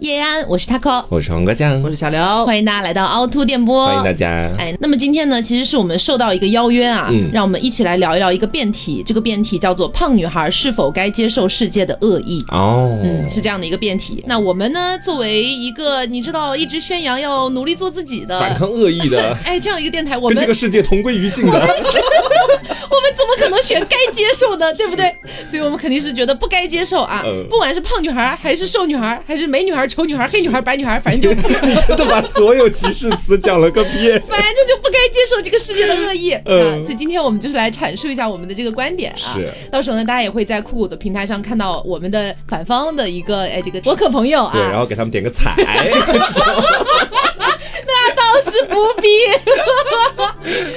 叶安，我是 taco，我是黄瓜酱，我是小刘，欢迎大家来到凹凸电波，欢迎大家。哎，那么今天呢，其实是我们受到一个邀约啊，嗯让我们一起来聊一聊一个辩题，这个辩题叫做“胖女孩是否该接受世界的恶意”。哦，嗯，是这样的一个辩题。那我们呢，作为一个你知道一直宣扬要努力做自己的，反抗恶意的，哎，这样一个电台，我们跟这个世界同归于尽的。我们怎么可能选该接受呢？对不对？所以我们肯定是觉得不该接受啊！嗯不管是胖女孩，还是瘦女孩，还是美女孩、丑女孩、黑女孩、白女孩，反正就 你真的把所有歧视词讲了个遍。反正就不该接受这个世界的恶意、嗯啊！所以今天我们就是来阐述一下我们的这个观点啊。是，到时候呢，大家也会在酷狗的平台上看到我们的反方的一个哎这个博客朋友啊。对，然后给他们点个彩。那倒是不必。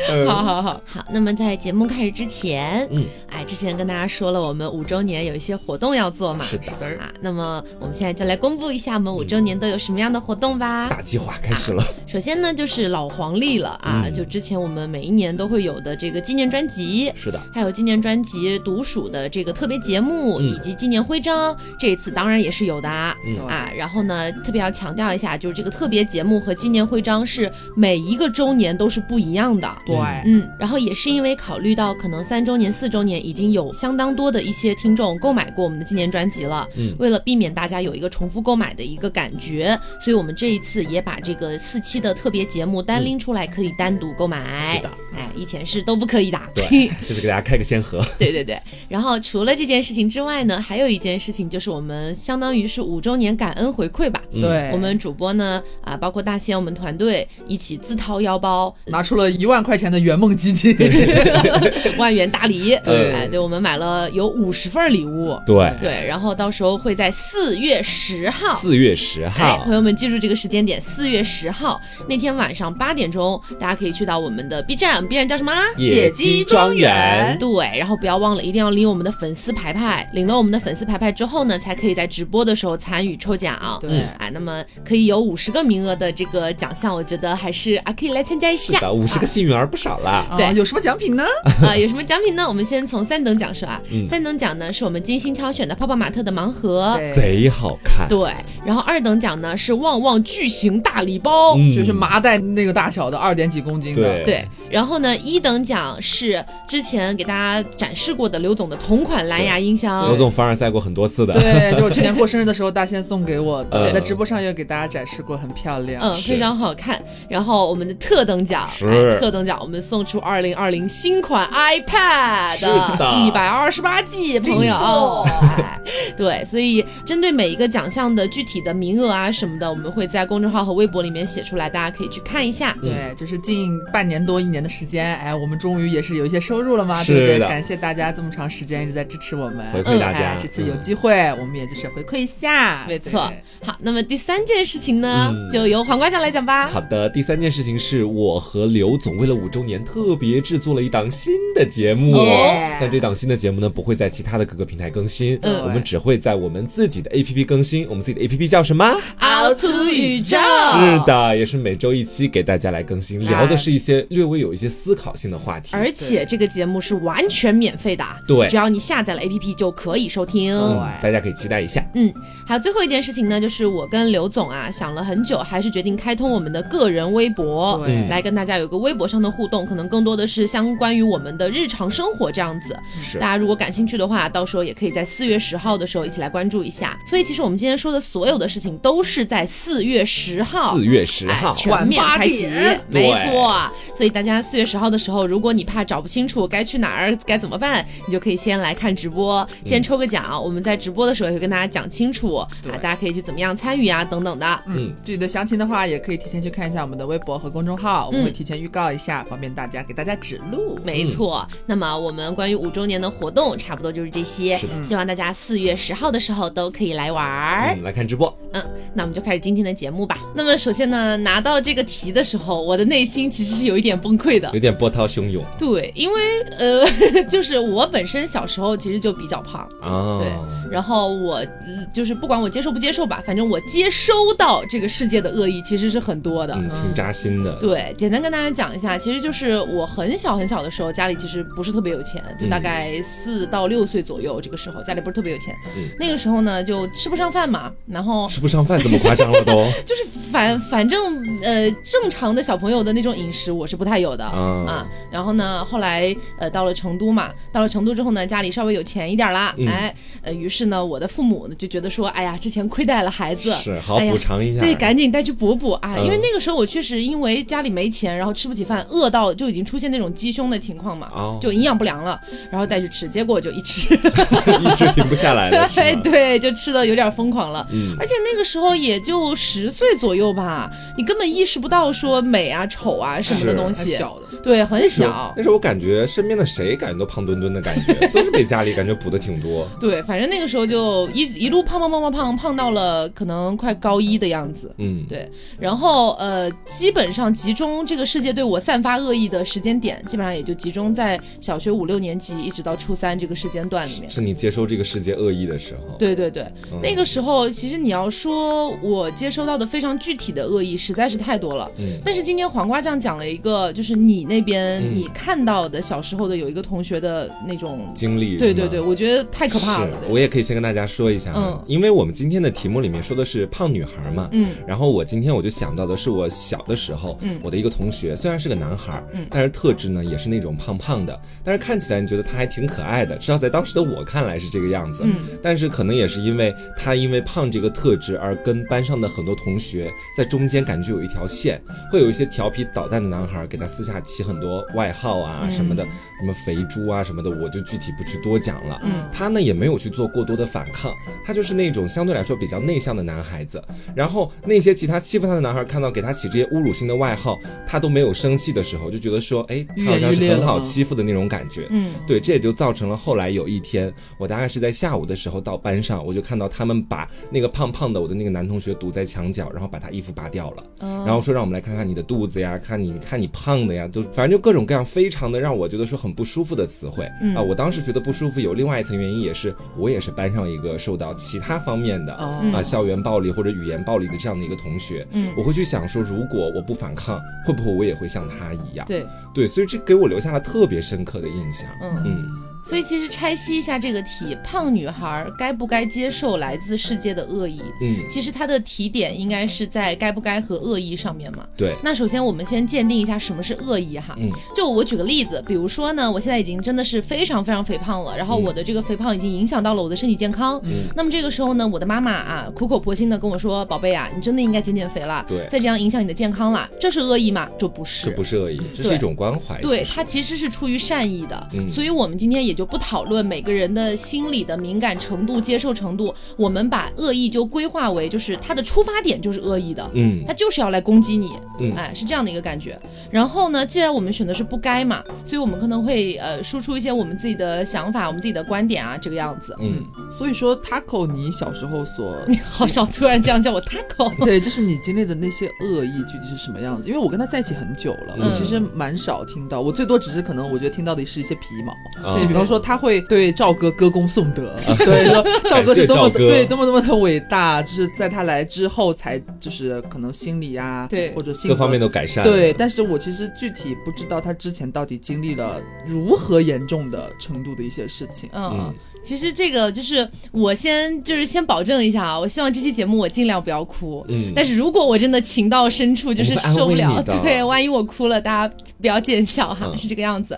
嗯好好好好，那么在节目开始之前，嗯，哎，之前跟大家说了，我们五周年有一些活动要做嘛，是的啊。那么我们现在就来公布一下我们五周年都有什么样的活动吧。大计划开始了。首先呢，就是老黄历了啊，嗯就之前我们每一年都会有的这个纪念专辑，是的，还有纪念专辑独属的这个特别节目，嗯以及纪念徽章，这一次当然也是有的啊。嗯啊，然后呢，特别要强调一下，就是这个特别节目和纪念徽章是每一个周年都是不一样的。对，嗯，然后也是因为考虑到可能三周年、四周年已经有相当多的一些听众购买过我们的纪念专辑了，嗯为了避免大家有一个重复购买的一个感觉，所以我们这一次也把这个四期的特别节目单拎出来，可以单独购买。是的，哎，以前是都不可以的。对，就是给大家开个先河。对对对，然后除了这件事情之外呢，还有一件事情就是我们相当于是五周年感恩回馈吧。嗯对，我们主播呢，啊，包括大仙我们团队一起自掏腰包，拿出了一万块钱的圆梦基金，万元大礼，对哎，对我们买了有五十份礼物，对，对，然后到时候会在四月十号。四月十哎，号朋，友们记住这个时间点，四月十号那天晚上八点钟，大家可以去到我们的 B 站，B 站叫什么？野鸡庄园。对，然后不要忘了，一定要领我们的粉丝牌牌。领了我们的粉丝牌牌之后呢，才可以在直播的时候参与抽奖。对哎，那么可以有五十个名额的这个奖项，我觉得还是啊可以来参加一下。是的，五十个幸运儿不少了。对啊有什么奖品呢？啊、有什么奖品呢？我们先从三等奖说啊。嗯三等奖呢是我们精心挑选的泡泡玛特的盲盒。贼好看。对，然后二等奖呢是旺旺巨型大礼包。嗯就是麻袋那个大小的，二点几公斤的。对对，然后呢，一等奖是之前给大家展示过的刘总的同款蓝牙音箱。刘总凡尔赛过很多次的。对，就是去年过生日的时候，大仙送给我的，嗯在直播上也给大家展示过，很漂亮。嗯，非常好看。然后我们的特等奖，是哎特等奖，我们送出二零二零新款 iPad，的一百二十八 G，朋友。哎 对，所以针对每一个奖项的具体的名额啊什么的，我们会在公众号和微博里面写出来，大家可以去看一下。对，就是近半年多一年的时间，哎，我们终于也是有一些收入了嘛，是对不对？的感谢大家这么长时间一直在支持我们，回馈大家哎这次有机会，我们也就是回馈一下，没错。好，那么第三件事情呢，嗯就由黄瓜酱来讲吧。好的，第三件事情是我和刘总为了五周年特别制作了一档新的节目，耶但这档新的节目呢不会在其他的各个平台更新，嗯我们只会在我们自己的 APP 更新。我们自己的 APP 叫什么？凹凸宇宙，是的，也是每周一期给大家来更新，聊的是一些略微有一些思考性的话题。而且这个节目是完全免费的，对只要你下载了 APP 就可以收听。嗯，大家可以期待一下。嗯，还有最后一件事情呢，就是我跟刘总啊想了很久，还是决定开通我们的个人微博，对来跟大家有个微博上的互动，可能更多的是相关于我们的日常生活这样子。是大家如果感兴趣的话，到时候也可以在四月十号的时候一起来关注一下。所以其实我们今天说的所有的事情都是在四月十号，四月十号哎，全面开启没错。所以大家四月十号的时候，如果你怕找不清楚该去哪儿该怎么办，你就可以先来看直播，嗯先抽个奖。我们在直播的时候也会跟大家讲清楚啊，大家可以去怎么样参与啊，等等的。嗯，具体的详情的话，也可以提前去看一下我们的微博和公众号，我们会提前预告一下，方便大家给大家指路。没错，那么我们关于五周年的活动差不多就是这些，希望大家四月十号的时候都可以来玩儿。嗯，来看直播。嗯，那我们就开始今天的节目吧。那么首先呢，拿到这个题的时候，我的内心其实是有一点崩溃的有。点波涛汹涌对，因为呃，就是我本身小时候其实就比较胖，啊。对，然后我呃就是不管我接受不接受吧，反正我接收到这个世界的恶意其实是很多的。嗯，挺扎心的。对，简单跟大家讲一下，其实就是我很小很小的时候，家里其实不是特别有钱，就大概四到六岁左右这个时候，家里不是特别有钱。嗯那个时候呢，就吃不上饭嘛，然后吃不上饭怎么夸张了都 就是反反正呃正常的小朋友的那种饮食我是不太有的、啊啊。然后呢，后来呃到了成都嘛，到了成都之后呢，家里稍微有钱一点啦，嗯哎呃，于是呢，我的父母呢就觉得说，哎呀，之前亏待了孩子，是好补偿一下。对，赶紧带去补补啊！嗯因为那个时候我确实因为家里没钱，然后吃不起饭，饿到就已经出现那种鸡胸的情况嘛，哦。就营养不良了，然后带去吃，结果就一吃，一直停不下来了，对？对，就吃的有点疯狂了。嗯。而且那个时候也就十岁左右吧，你根本意识不到说美啊、丑啊什么的东西，小的，对，很小。那时候我感觉身边的谁感觉都胖墩墩的感觉，都是被家里感觉补的挺多。对，反正那个时候就一一路胖胖胖胖胖胖到了可能快高一的样子。嗯，对，然后呃，基本上集中这个世界对我散发恶意的时间点，基本上也就集中在小学五六年级一直到初三这个时间段里面。是你接收这个世界恶意的时候。对对对，嗯那个时候其实你要说我接收到的非常具体的恶意实在是太多了。嗯但是今天黄瓜酱讲了一个，就是你那边嗯。你看到的小时候的有一个同学的那种，经历对对对，我觉得太可怕了。是，我也可以先跟大家说一下，嗯。因为我们今天的题目里面说的是胖女孩嘛，嗯，然后我今天我就想到的是我小的时候，嗯。我的一个同学，虽然是个男孩，嗯。但是特质呢也是那种胖胖的，但是看起来你觉得他还挺可爱的，至少在当时的我看来是这个样子，嗯。但是可能也是因为他因为胖这个特质而跟班上的很多同学在中间感觉有一条线，会有一些调皮捣蛋的男孩给他私下起很多外号啊嗯什么的，什么肥猪啊什么的，我就具体不去多讲了。嗯他呢也没有去做过多的反抗，他就是那种相对来说比较内向的男孩子。然后那些其他欺负他的男孩看到给他起这些侮辱性的外号，他都没有生气的时候，就觉得说，哎，他好像是很好欺负的那种感觉。嗯对，这也就造成了后来有一天，我大概是在下午的时候到班上，我就看到他们把那个胖胖的我的那个男同学堵在墙角，然后把他衣服扒掉了，哦然后说让我们来看看你的肚子呀，看你看你胖的呀，都反正就各种各样非常的让我觉得说很不舒服的词汇。啊、嗯我当时觉得不舒服有另外一层原因，也是我也是班上一个受到其他方面的啊、哦校园暴力或者语言暴力的这样的一个同学，嗯。我会去想说，如果我不反抗，会不会我也会像他一样？对，对，所以这给我留下了特别深刻的印象。嗯。嗯所以其实拆析一下这个题，胖女孩该不该接受来自世界的恶意？嗯，其实它的提点应该是在该不该和恶意上面嘛。对，那首先我们先鉴定一下什么是恶意哈。嗯，就我举个例子，比如说呢，我现在已经真的是非常非常肥胖了，然后我的这个肥胖已经影响到了我的身体健康。嗯，那么这个时候呢，我的妈妈啊苦口婆心的跟我说：“宝贝啊，你真的应该减减肥了，对再这样影响你的健康了。”这是恶意吗？这不是，这不是恶意，这是一种关怀。对，它其实是出于善意的，嗯所以我们今天也就不讨论每个人的心理的敏感程度、接受程度，我们把恶意就规划为就是他的出发点就是恶意的。嗯他就是要来攻击你，嗯哎，是这样的一个感觉。然后呢，既然我们选的是不该嘛，所以我们可能会呃输出一些我们自己的想法、我们自己的观点啊，这个样子。嗯，所以说 Taco，你小时候所 你好少突然这样叫我 taco，对，就是你经历的那些恶意具体是什么样子？因为我跟他在一起很久了，嗯我其实蛮少听到，我最多只是可能我觉得听到的是一些皮毛，啊就比方说他会对赵哥歌功颂德，对，说 赵哥是多么的对多么多么的伟大，就是在他来之后才就是可能心理啊，对或者性格各方面都改善。对，但是我其实具体不知道他之前到底经历了如何严重的程度的一些事情。嗯嗯。其实这个就是我先就是先保证一下啊，我希望这期节目我尽量不要哭。嗯但是如果我真的情到深处，就是受不了对，万一我哭了，大家不要见笑哈，嗯是这个样子。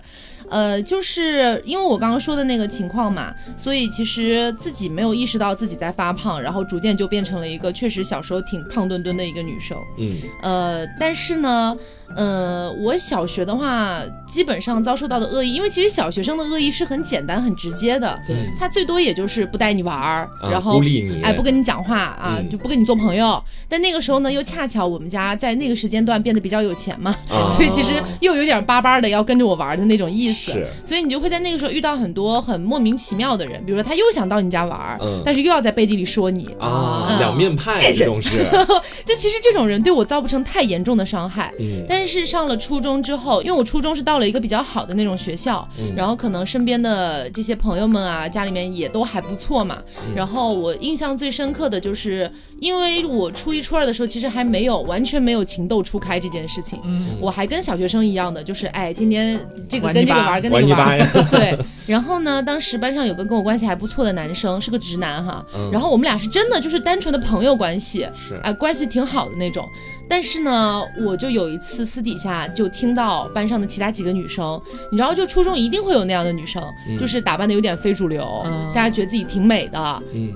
呃，就是因为我刚刚说的那个情况嘛，所以其实自己没有意识到自己在发胖，然后逐渐就变成了一个确实小时候挺胖墩墩的一个女生。嗯呃，但是呢，呃，我小学的话，基本上遭受到的恶意，因为其实小学生的恶意是很简单、很直接的，对。他最多也就是不带你玩儿，啊然后孤立你。哎，不跟你讲话啊，嗯。就不跟你做朋友。但那个时候呢，又恰巧我们家在那个时间段变得比较有钱嘛，啊。所以其实又有点巴巴的要跟着我玩的那种意思。是。所以你就会在那个时候遇到很多很莫名其妙的人，比如说他又想到你家玩，嗯。但是又要在背地里说你。啊，嗯。两面派这种是，就其实这种人对我造不成太严重的伤害。嗯但是上了初中之后，因为我初中是到了一个比较好的那种学校，嗯。然后可能身边的这些朋友们啊，家里面也都还不错嘛。嗯。然后我印象最深刻的就是，因为我初一初二的时候，其实还没有完全没有情窦初开这件事情，嗯。我还跟小学生一样的，就是哎，天天这个跟这个玩，跟那个玩。对，然后呢，当时班上有个跟我关系还不错的男生，是个直男哈，嗯。然后我们俩是真的就是单纯的朋友关系，是。哎、关系挺好的那种。但是呢，我就有一次私底下就听到班上的其他几个女生，你知道，就初中一定会有那样的女生，就是打扮的有点非主流，嗯大家觉得自己挺美的，嗯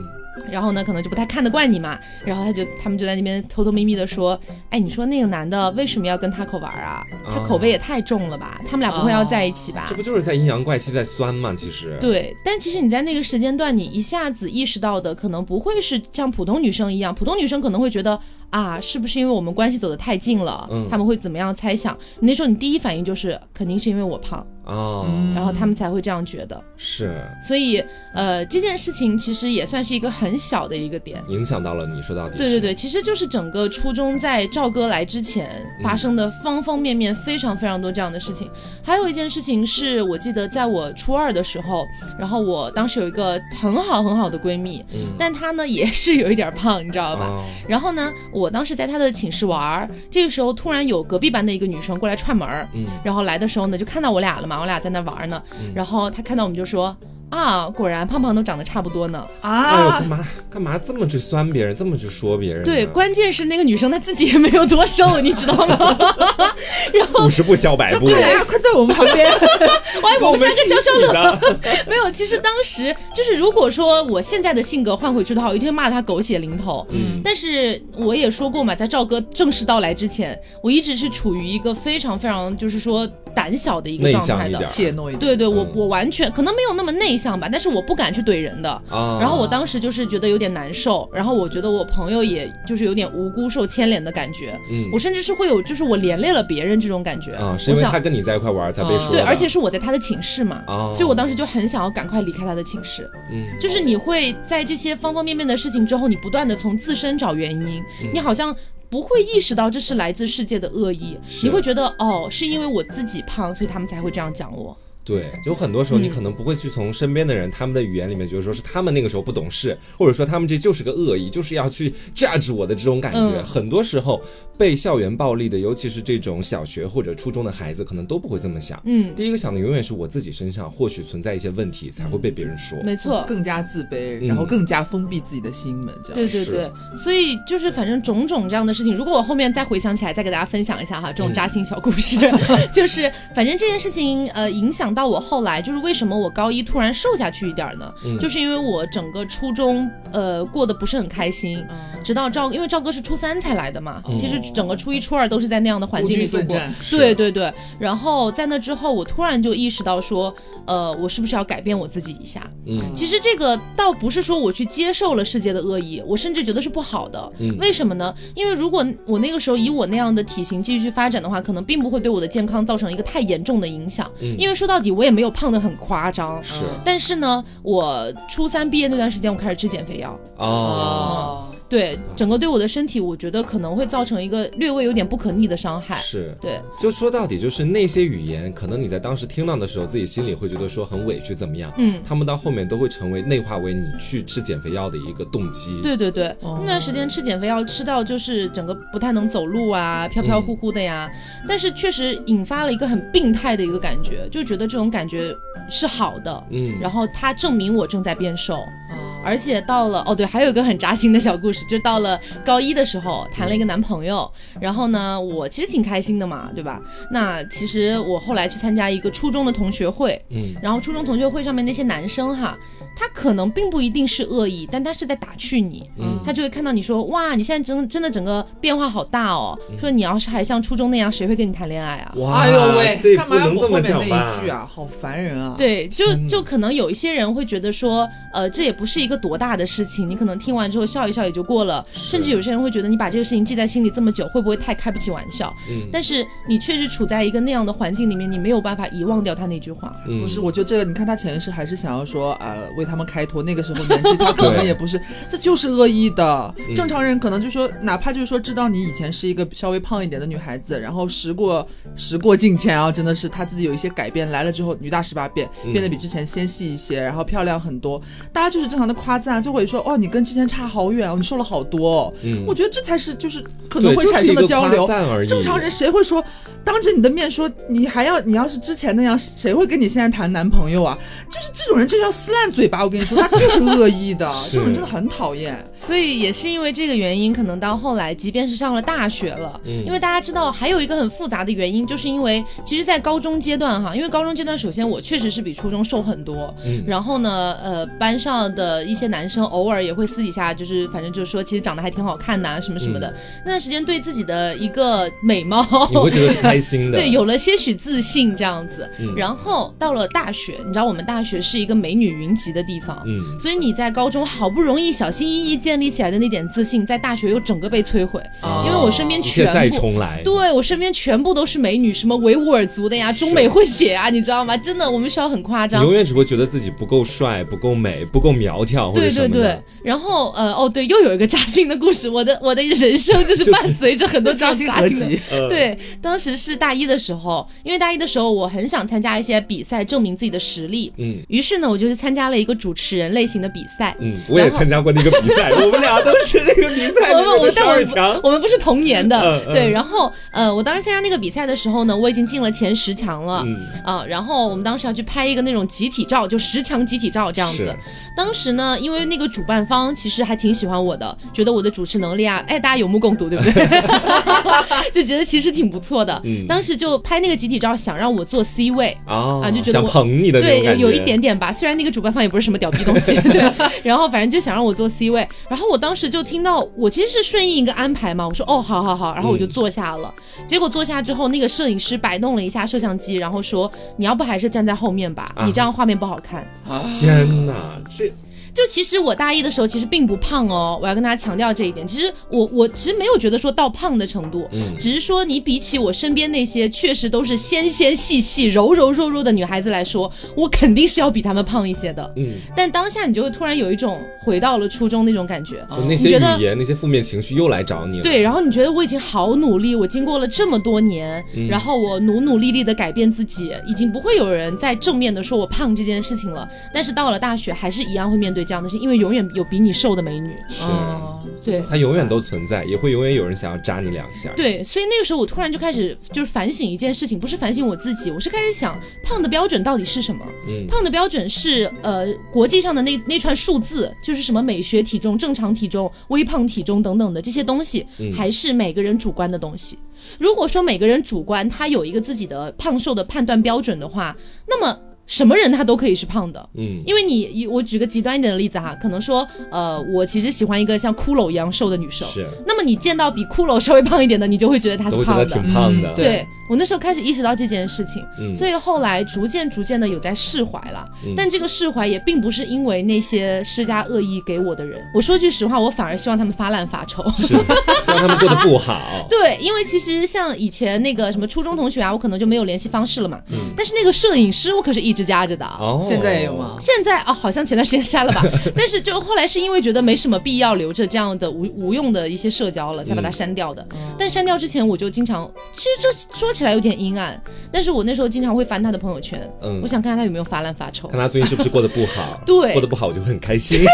然后呢，可能就不太看得惯你嘛，然后他就他们就在那边偷偷咪咪的说，哎，你说那个男的为什么要跟他口玩啊？他口味也太重了吧？他们俩不会要在一起吧？这不就是在阴阳怪气在酸吗？其实，对，但其实你在那个时间段，你一下子意识到的可能不会是像普通女生一样，普通女生可能会觉得啊，是不是因为我们关系走得太近了，嗯他们会怎么样猜想？你那时候你第一反应就是肯定是因为我胖，啊，然后他们才会这样觉得。是所以呃，这件事情其实也算是一个很小的一个点。影响到了你，说到底，对对，对，其实就是整个初中在赵哥来之前发生的方方面面非常非常多这样的事情。还有一件事情是我记得在我初二的时候，然后我当时有一个很好很好的闺蜜，嗯但她呢也是有一点胖，你知道吧？啊，然后呢，我当时在他的寝室玩儿，这个时候突然有隔壁班的一个女生过来串门儿，嗯然后来的时候呢就看到我俩了嘛，我俩在那玩儿呢，然后她看到我们就说。啊，果然胖胖都长得差不多呢。哎呦，啊干，嘛干嘛这么去酸别人，这么去说别人？对，关键是那个女生她自己也没有多瘦，你知道吗？五十步笑百步，对呀，快在我们旁边，哎，我们三个消消乐。乐，没有，其实当时就是，如果说我现在的性格换回去的话，我一定会骂他狗血淋头。嗯但是我也说过嘛，在赵哥正式到来之前，我一直是处于一个非常非常就是说胆小的一个状态的。怯懦一点。对对，我嗯我完全可能没有那么内向吧，但是我不敢去怼人的。啊，然后我当时就是觉得有点难受，然后我觉得我朋友也就是有点无辜受牵连的感觉，嗯我甚至是会有就是我连累了别人这种感觉啊，是因为他跟你在一块玩才被说的，对，而且是我在他的寝室嘛，啊所以我当时就很想要赶快离开他的寝室。嗯就是你会在这些方方面面的事情之后，你不断的从自身找原因，嗯你好像。不会意识到这是来自世界的恶意，你会觉得哦，是因为我自己胖，所以他们才会这样讲我。对，有很多时候你嗯可能不会去从身边的人、他们的语言里面觉得说是他们那个时候不懂事，或者说他们这就是个恶意，就是要去 judge 我的这种感觉。嗯很多时候被校园暴力的，尤其是这种小学或者初中的孩子，可能都不会这么想。嗯，第一个想的永远是我自己身上或许存在一些问题，才会被别人说。没错，更加自卑，嗯然后更加封闭自己的心门，这样。是对对对，所以就是反正种种这样的事情，如果我后面再回想起来，再给大家分享一下哈，这种扎心小故事，就是反正这件事情呃影响到我后来，就是为什么我高一突然瘦下去一点儿呢？嗯就是因为我整个初中呃过得不是很开心，直到赵，因为赵哥是初三才来的嘛，其实整个初一初二都是在那样的环境里度过。对对对，然后在那之后，我突然就意识到说，呃，我是不是要改变我自己一下？嗯其实这个倒不是说我去接受了世界的恶意，我甚至觉得是不好的。嗯为什么呢？因为如果我那个时候以我那样的体型继续发展的话，可能并不会对我的健康造成一个太严重的影响。嗯因为说到底，我也没有胖的很夸张。是但是呢，我初三毕业那段时间，我开始吃减肥药。对，整个对我的身体，我觉得可能会造成一个略微有点不可逆的伤害。是。对，就说到底，就是那些语言，可能你在当时听到的时候，自己心里会觉得说很委屈，怎么样？嗯，他们到后面都会成为内化为你去吃减肥药的一个动机。对对对，哦那段时间吃减肥药吃到就是整个不太能走路啊，飘飘忽忽的呀。但是确实引发了一个很病态的一个感觉，就觉得这种感觉是好的，嗯，然后它证明我正在变瘦。哦而且到了哦对，还有一个很扎心的小故事，就到了高一的时候谈了一个男朋友，然后呢，我其实挺开心的嘛，对吧？那其实我后来去参加一个初中的同学会，嗯，然后初中同学会上面那些男生哈，他可能并不一定是恶意，但他是在打趣你，嗯他就会看到你说哇，你现在真真的整个变化好大哦，说你要是还像初中那样，谁会跟你谈恋爱啊？哇，哎呦喂，干嘛要后面那？一句啊？好烦人啊！，对，就就可能有一些人会觉得说，呃，这也不是一个多大的事情，你可能听完之后笑一笑也就过了，甚至有些人会觉得你把这个事情记在心里这么久，会不会太开不起玩笑？嗯但是你确实处在一个那样的环境里面，你没有办法遗忘掉他那句话。嗯不是，我觉得这个，你看他潜意识还是想要说，呃，为他们开脱。那个时候年纪他可能也不是，这就是恶意的。嗯正常人可能就说，哪怕就是说知道你以前是一个稍微胖一点的女孩子，然后时过时过境迁啊，真的是她自己有一些改变，来了之后女大十八变，嗯变得比之前纤细一些，然后漂亮很多，大家就是正常的夸赞，就会说，哦，你跟之前差好远哦，你瘦了好多、哦。嗯我觉得这才是就是可能会产生的交流。正常人谁会说，当着你的面说你还要你要是之前那样，谁会跟你现在谈男朋友啊？就是这种人就是要撕烂嘴巴，我跟你说，他就是恶意的，是这种人真的很讨厌。所以也是因为这个原因，可能到后来，即便是上了大学了，嗯因为大家知道还有一个很复杂的原因，就是因为其实，在高中阶段哈，因为高中阶段，首先我确实是比初中瘦很多，嗯然后呢，呃，班上的一些男生偶尔也会私底下就是，反正就是说，其实长得还挺好看的、啊，什么什么的。那段时间对自己的一个美貌，嗯你会觉得是开心的，对，有了些许自信这样子。嗯然后到了大学，你知道我们大学是一个美女云集的地方，嗯，所以你在高中好不容易小心翼翼建立起来的那点自信，在大学又整个被摧毁。哦因为我身边全部再。重来，对我身边全部都是美女，什么维吾尔族的呀，中美混血啊，你知道吗？真的，我们学校很夸张你永。远只会觉得自己不够帅、不够美、不够苗条或者对对对然后呃哦对，又有一个扎心的故事，我的我的人生 就是伴随着很多这样扎心的 合集，呃，对，当时是大一的时候，因为大一的时候我很想参加一些比赛，证明自己的实力。嗯于是呢，我就去参加了一个主持人类型的比赛。嗯，我也参加过那个比赛，我们俩都是那个比赛 的二强。我们不是同年的，对。然后呃，我当时参加那个比赛的时候呢，我已经进了前十强了。嗯，啊、然后我们当时要去拍一个那种集体照，就十强集体照这样子。当时呢，因为那个主办方其实还挺喜欢我的，觉得我的主持能力啊，哎，大家有目共睹，对不对？就觉得其实挺不错的。嗯当时就拍那个集体照，想让我做 C 位。啊啊就觉得我想捧你的对，有一点点吧。虽然那个主办方也不是什么屌逼东西，对。然后反正就想让我坐 C 位，然后我当时就听到，我其实是顺应一个安排嘛，我说哦，好好好，然后我就坐下了。结果坐下之后，那个摄影师摆弄了一下摄像机，然后说你要不还是站在后面吧，啊你这样画面不好看。天哪，这就其实我大一的时候其实并不胖哦，我要跟大家强调这一点。其实我我其实没有觉得说到胖的程度，嗯只是说你比起我身边那些确实都是纤纤细细、柔柔弱弱的女孩子来说，我肯定是要比她们胖一些的。嗯，但当下你就会突然有一种回到了初中那种感觉，就那些语言、那些负面情绪又来找你了。对，然后你觉得我已经好努力，我经过了这么多年，嗯然后我努努力力的改变自己，已经不会有人再正面的说我胖这件事情了。但是到了大学，还是一样会面对这样的事，因为永远有比你瘦的美女。是，哦对它永远都存在，也会永远有人想要扎你两下。对，所以那个时候我突然就开始就是反省一件事情，不是反省我自己，我是开始想胖的标准到底是什么？嗯胖的标准是呃国际上的那那串数字，就是什么美学体重、正常体重、微胖体重等等的这些东西，嗯还是每个人主观的东西？如果说每个人主观他有一个自己的胖瘦的判断标准的话，那么什么人他都可以是胖的。嗯，因为你，我举个极端一点的例子哈，可能说，呃，我其实喜欢一个像骷髅一样瘦的女生，是，那么你见到比骷髅稍微胖一点的，你就会觉得她是胖的。都会觉得挺胖的。嗯对我那时候开始意识到这件事情，嗯所以后来逐渐逐渐的有在释怀了。嗯但这个释怀也并不是因为那些施加恶意给我的人。我说句实话，我反而希望他们发烂发臭。是，希望他们过得不好。对，因为其实像以前那个什么初中同学啊，我可能就没有联系方式了嘛。嗯但是那个摄影师我可是一直加着的。哦，现在也有吗？现在啊，好像前段时间删了吧，但是就后来是因为觉得没什么必要留着这样的无无用的一些社交了，才把它删掉的。但删掉之前，我就经常，其实这说起来有点阴暗，但是我那时候经常会翻他的朋友圈，嗯我想看看他有没有发烂发臭。看他最近是不是过得不好？对过得不好我就会很开心。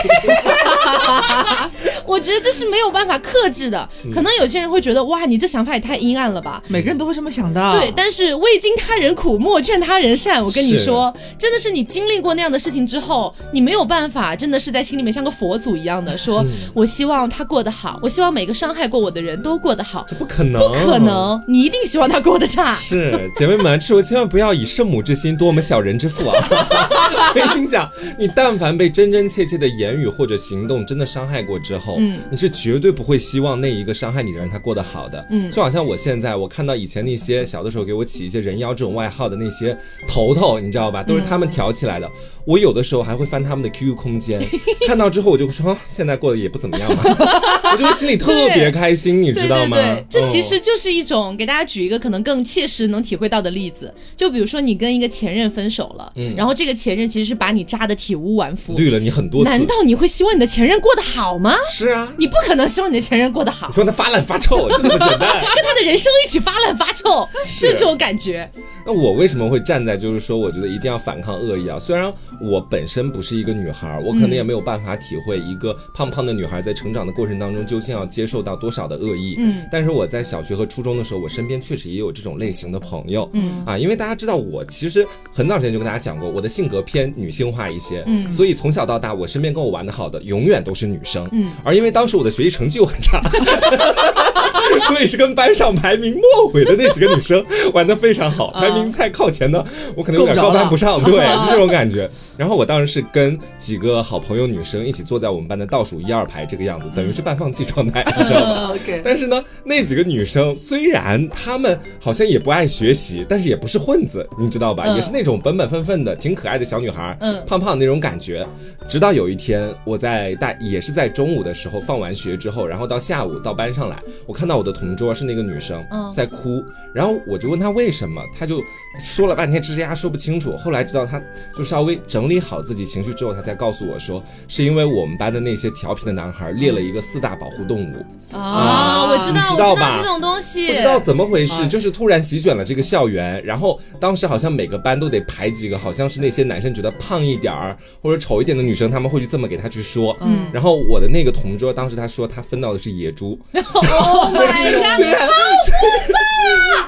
我觉得这是没有办法克制的。可能有些人会觉得，哇，你这想法也太阴暗了吧。每个人都会这么想的。对，但是未经他人苦，莫劝他人善。我跟你说，真的是你经历过那样的事情之后，你没有办法，真的是在心里面像个佛祖一样的说，我希望他过得好，我希望每个伤害过我的人都过得好。这不可能，不可能，你一定希望他过得差。是姐妹们，这时候千万不要以圣母之心夺我们小人之腹啊！我跟你讲，你但凡被真真切切的言语或者行动真的伤害过之后，嗯，你是绝对不会希望那一个伤害你的人他过得好的。嗯，就好像我现在我看到以前那些小的时候给我起一些人妖这种外号的那些头头，你知道吧，都是他们挑起来的。我有的时候还会翻他们的 QQ 空间，看到之后我就会说，现在过得也不怎么样嘛，我就会心里特别开心，你知道吗？对，这其实就是一种给大家举一个可能更切实能体会到的例子，就比如说你跟一个前任分手了，嗯，然后这个前任其实是把你扎的体无完肤，绿了你很多，难道你会希望你的前任过得好吗？是啊，你不可能希望你的前任过得好，你说他发烂发臭，就这么简单，跟他的人生一起发烂发臭，是这种感觉。那我为什么会站在就是说，我觉得一定要反抗恶意啊？虽然我本身不是一个女孩，我可能也没有办法体会一个胖胖的女孩在成长的过程当中究竟要接受到多少的恶意。嗯，但是我在小学和初中的时候，我身边确实也有这种类型的朋友。嗯啊，因为大家知道我其实很早之前就跟大家讲过，我的性格偏女性化一些。嗯，所以从小到大，我身边跟我玩的好的永远都是女生。嗯，而而因为当时我的学习成绩又很差。所以是跟班上排名末尾的那几个女生 玩的非常好，排名太靠前的，我可能有点高攀不上，对，就这种感觉。然后我当时是跟几个好朋友女生一起坐在我们班的倒数一二排这个样子，等于是半放弃状态，你知道吗？但是呢，那几个女生虽然她们好像也不爱学习，但是也不是混子，你知道吧？也是那种本本分分的、挺可爱的小女孩，嗯，胖胖的那种感觉。直到有一天，我在大也是在中午的时候放完学之后，然后到下午到班上来，我看到我的同桌是那个女生在哭，然后我就问她为什么，她就说了半天吱吱呀说不清楚。后来知道她就稍微整理好自己情绪之后，她才告诉我说，是因为我们班的那些调皮的男孩列了一个四大保护动物啊，我知道，知道吧？这种东西不知道怎么回事，就是突然席卷了这个校园，然后当时好像每个班都得排几个，好像是那些男生觉得胖一点儿或者丑一点的女生，他们会去这么给他去说。嗯，然后我的那个同桌当时他说他分到的是野猪。虽然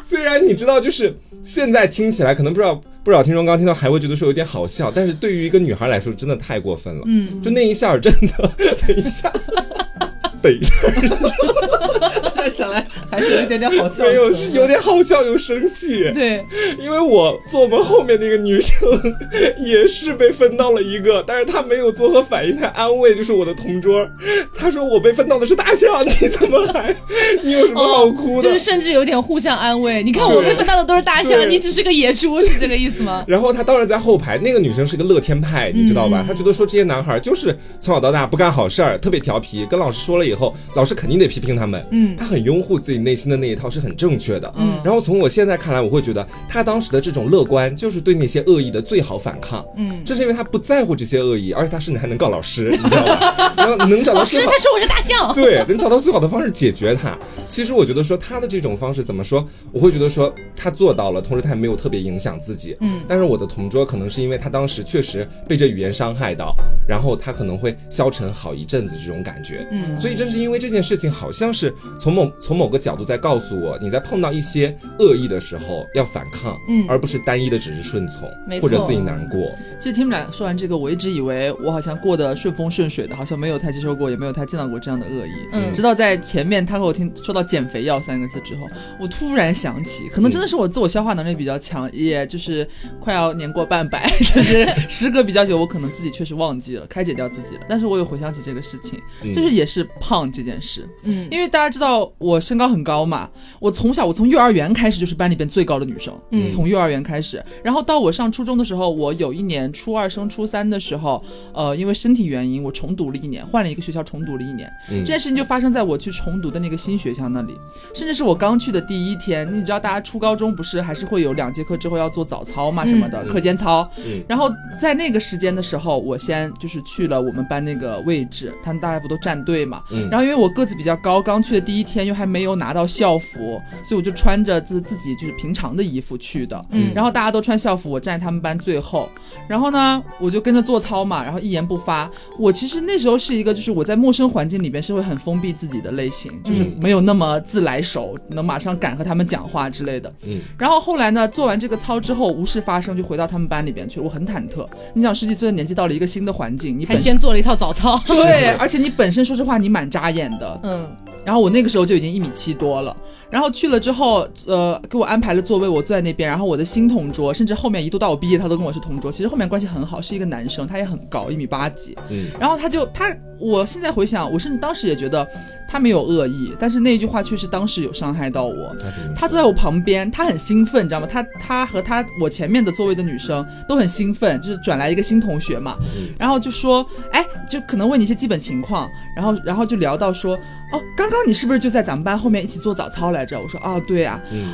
虽然你知道，就是现在听起来可能不知道不少听众刚听到还会觉得说有点好笑，但是对于一个女孩来说真的太过分了。嗯，就那一下真的，等一下，等一下，现在想来还是有点点好笑，没有是有点好笑又生气。对，因为我坐我们后面那个女生也是被分到了一个，但是她没有做何反应，她安慰就是我的同桌，她说我被分到的是大象，你怎么还你有什么好哭的？就是甚至有点互相安慰。你看我被分到的都是大象，你只是个野猪，是这个意思吗？然后她当然在后排，那个女生是个乐天派，你知道吧？她觉得说这些男孩就是从小到大不干好事儿，特别调皮，跟老师说了以后，老师肯定得批评他们。嗯，他很拥护自己内心的那一套是很正确的。嗯，然后从我现在看来，我会觉得他当时的这种乐观，就是对那些恶意的最好反抗。嗯，这是因为他不在乎这些恶意，而且他甚至还能告老师，你知道吧？然后能找到老师，他说我是大象。对，能找到最好的方式解决他。其实我觉得说他的这种方式怎么说，我会觉得说他做到了，同时他也没有特别影响自己。嗯，但是我的同桌可能是因为他当时确实被这语言伤害到，然后他可能会消沉好一阵子这种感觉。嗯，所以正是因为这件事情，好像是从某从某个角度在告诉我，你在碰到一些恶意的时候要反抗，嗯，而不是单一的只是顺从或者自己难过。其实听你们俩说完这个，我一直以为我好像过得顺风顺水的，好像没有太接受过，也没有太见到过这样的恶意。嗯，直到在前面他和我听说到减肥药三个字之后，我突然想起，可能真的是我自我消化能力比较强，也就是快要年过半百，就是时隔比较久，我可能自己确实忘记了开解掉自己了。但是我有回想起这个事情，就是也是胖这件事。嗯，因为大家知道我身高很高嘛，我从小我从幼儿园开始就是班里边最高的女生。嗯，从幼儿园开始，然后到我上初中的时候，我有一年初二升初三的时候，呃，因为身体原因，我重读了一年，换了一个学校重读了一年。这件事情就发生在我去重读的那个新学校那里，甚至是我刚去的第一天。你知道，大家初高中不是还是会有两节课之后要做早操嘛什么的课间操。然后在那个时间的时候，我先就是去了我们班那个位置，他们大家不都站队嘛？嗯然后因为我个子比较高，刚去的第一天又还没有拿到校服，所以我就穿着自自己就是平常的衣服去的。嗯然后大家都穿校服，我站在他们班最后。然后呢，我就跟着做操嘛，然后一言不发。我其实那时候是一个，就是我在陌生环境里边是会很封闭自己的类型，就是嗯没有那么自来熟，能马上敢和他们讲话之类的。嗯，然后后来呢，做完这个操之后，无事发生，就回到他们班里边去了。我很忐忑。你想，十几岁的年纪到了一个新的环境，你还先做了一套早操。对，而且你本身说实话，你蛮扎眼的。嗯，然后我那个时候就已经一米七多了，然后去了之后，呃，给我安排了座位，我坐在那边。然后我的新同桌，甚至后面一度到我毕业，他都跟我是同桌。其实后面关系很好，是一个男生，他也很高，一米八几。嗯，然后他就他，我现在回想，我甚至当时也觉得他没有恶意，但是那一句话确实当时有伤害到我。他坐在我旁边，他很兴奋，你知道吗？他他和他我前面的座位的女生都很兴奋，就是转来一个新同学嘛，嗯然后就说，哎，就可能问你一些基本情况，然后然后就聊到说，哦，刚刚你是不是就在咱们班后面一起做早操来着？我说，啊，对啊，嗯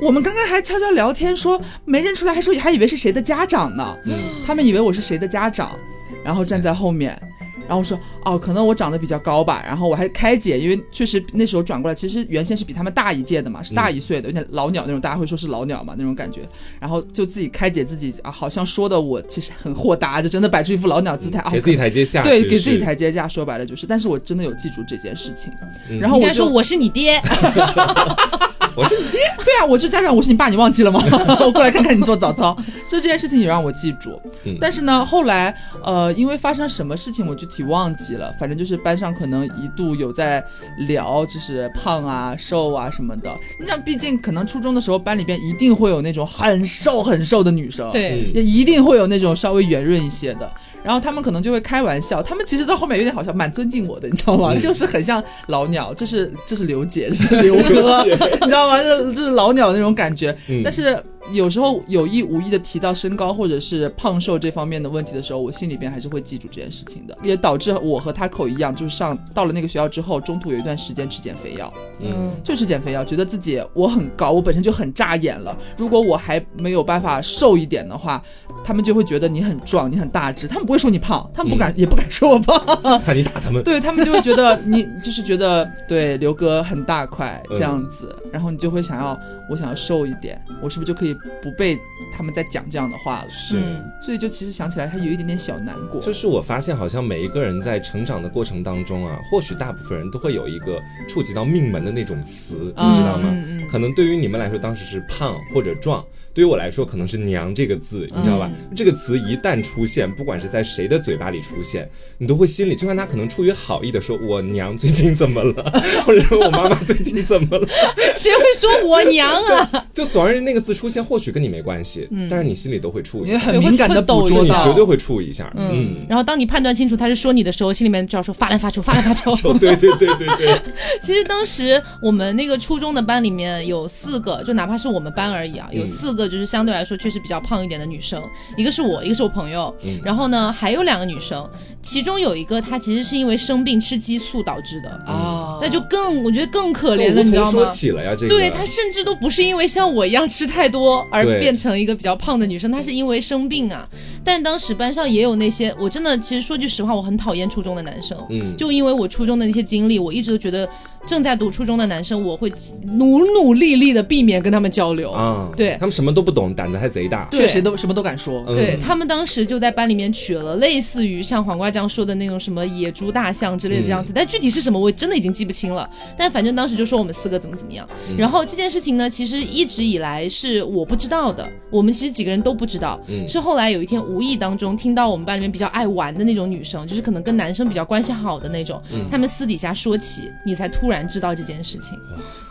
我们刚刚还悄悄聊天说没认出来，还说还以为是谁的家长呢，嗯他们以为我是谁的家长，然后站在后面。然后我说哦，可能我长得比较高吧，然后我还开解，因为确实那时候转过来，其实原先是比他们大一届的嘛，是大一岁的，有点老鸟那种，大家会说是老鸟嘛那种感觉，然后就自己开解自己啊，好像说的我其实很豁达，就真的摆出一副老鸟姿态啊，给自己台阶下，对，给自己台阶下，说白了就是，但是我真的有记住这件事情，嗯。然后我就应该说我是你爹。我是你爹，对啊，我是家长，我是你爸，你忘记了吗？我过来看看你做早操，就这件事情也让我记住。嗯但是呢，后来呃，因为发生什么事情我具体忘记了，反正就是班上可能一度有在聊，就是胖啊、瘦啊什么的。你想，毕竟可能初中的时候班里边一定会有那种很瘦很瘦的女生，，对，嗯也一定会有那种稍微圆润一些的。然后他们可能就会开玩笑，他们其实到后面有点好像蛮尊敬我的，你知道吗？嗯就是很像老鸟，这是这是刘姐，这是刘 哥，你知道吗？这这是老鸟那种感觉。嗯但是有时候有意无意的提到身高或者是胖瘦这方面的问题的时候，我心里边还是会记住这件事情的，也导致我和他口一样，就是上到了那个学校之后，中途有一段时间吃减肥药。嗯。就吃减肥药，觉得自己我很高，我本身就很扎眼了。如果我还没有办法瘦一点的话，他们就会觉得你很壮，你很大只，他们不会说你胖，他们不敢、也不敢说我胖，怕你打他们，对他们就会觉得你就是觉得对刘哥很大块这样子，然后你就会想要我想要瘦一点，我是不是就可以不被他们在讲这样的话了？是。嗯所以就其实想起来，还有一点点小难过。就是我发现，好像每一个人在成长的过程当中啊，或许大部分人都会有一个触及到命门的那种词，嗯你知道吗？嗯嗯可能对于你们来说，当时是胖或者壮；对于我来说，可能是娘这个字，你知道吧？这个词一旦出现，不管是在谁的嘴巴里出现，你都会心里，就算他可能出于好意的说“我娘最近怎么了”，或者说我妈妈最近怎么了，谁会说我娘啊？就总而言之，那个字出现，或许跟你没关系，但是你心里都会触你会一下，很敏感的捕捉到，你绝对会触一下，嗯。然后当你判断清楚他是说你的时候，心里面就要说发来发愁，发来发愁。哦，对对对对对，其实当时我们那个初中的班里面有四个，就哪怕是我们班而已啊，有四个就是相对来说确实比较胖一点的女生，一个是我，一个是我朋友，嗯然后呢还有两个女生，其中有一个她其实是因为生病吃激素导致的，啊，那就更我觉得更可怜了，你知道吗？起了呀，这个对她甚至都不是因为像我一样吃太多而变成一个比较胖的女生，她是因为生病啊。但当时班上也有那些，我真的其实说句实话，我很讨厌初中的男生，嗯，就因为我初中的那些经历，我一直都觉得正在读初中的男生，我会努努力力的避免跟他们交流。啊，对他们什么都不懂，胆子还贼大，对确实都什么都敢说。嗯对他们当时就在班里面取了类似于像黄瓜酱说的那种什么野猪大象之类的这样子，但具体是什么我真的已经记不清了。但反正当时就说我们四个怎么怎么样。然后这件事情呢，其实一直以来是我不知道的，我们其实几个人都不知道。嗯是后来有一天无意当中听到我们班里面比较爱玩的那种女生，就是可能跟男生比较关系好的那种，他们私底下说起，你才突然知道这件事情，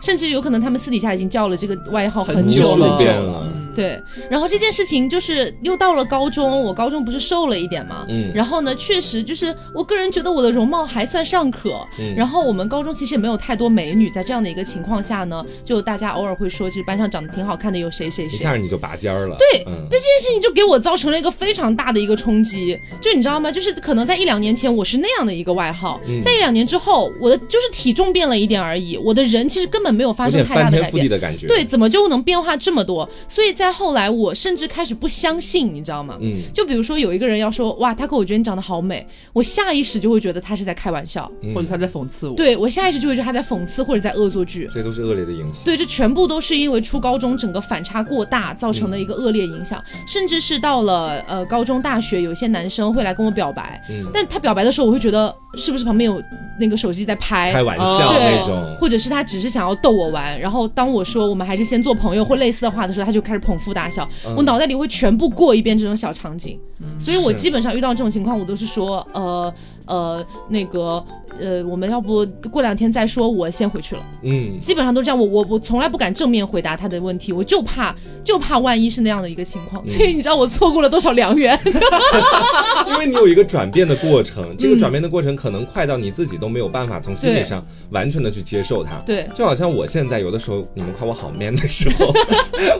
甚至有可能他们私底下已经叫了这个外号很久了。久了变了，对，然后这件事情就是又到了高中，我高中不是瘦了一点嘛，嗯然后呢，确实就是我个人觉得我的容貌还算尚可，嗯然后我们高中其实也没有太多美女，在这样的一个情况下呢，就大家偶尔会说，就是班上长得挺好看的有谁谁谁。一下你就拔尖儿了，对，嗯这件事情就给我造成了一个非常大的一个冲击，就你知道吗？就是可能在一两年前我是那样的一个外号，嗯在一两年之后，我的就是体重变了一点而已，我的人其实根本没有发生太大的改变。的感觉，对，，怎么就能变化这么多？所以在后来，我甚至开始不相信，你知道吗？嗯，就比如说有一个人要说哇，他可我觉得你长得好美，我下意识就会觉得他是在开玩笑，或者他在讽刺我。对我下意识就会觉得他在讽刺或者在恶作剧。这都是恶劣的影响。对，这全部都是因为初高中整个反差过大造成的一个恶劣影响，甚至是到了呃高中、大学，有些男生会来跟我表白，嗯但他表白的时候，我会觉得是不是旁边有那个手机在拍，开玩笑对那种，或者是他只是想要逗我玩，然后当我说我们还是先做朋友或类似的话的时候，他就开始捧腹大笑，嗯我脑袋里会全部过一遍这种小场景，所以我基本上遇到这种情况，我都是说呃呃那个呃我们要不过两天再说，我先回去了。嗯，基本上都这样，我我我从来不敢正面回答他的问题，我就怕就怕万一是那样的一个情况，所以你知道我错过了多少良缘？因为你有一个转变的过程，这个转变的过程可能快到你自己都没有办法从心理上完全的去接受它。对就好像我现在有的时候你们夸我好 man 的时候，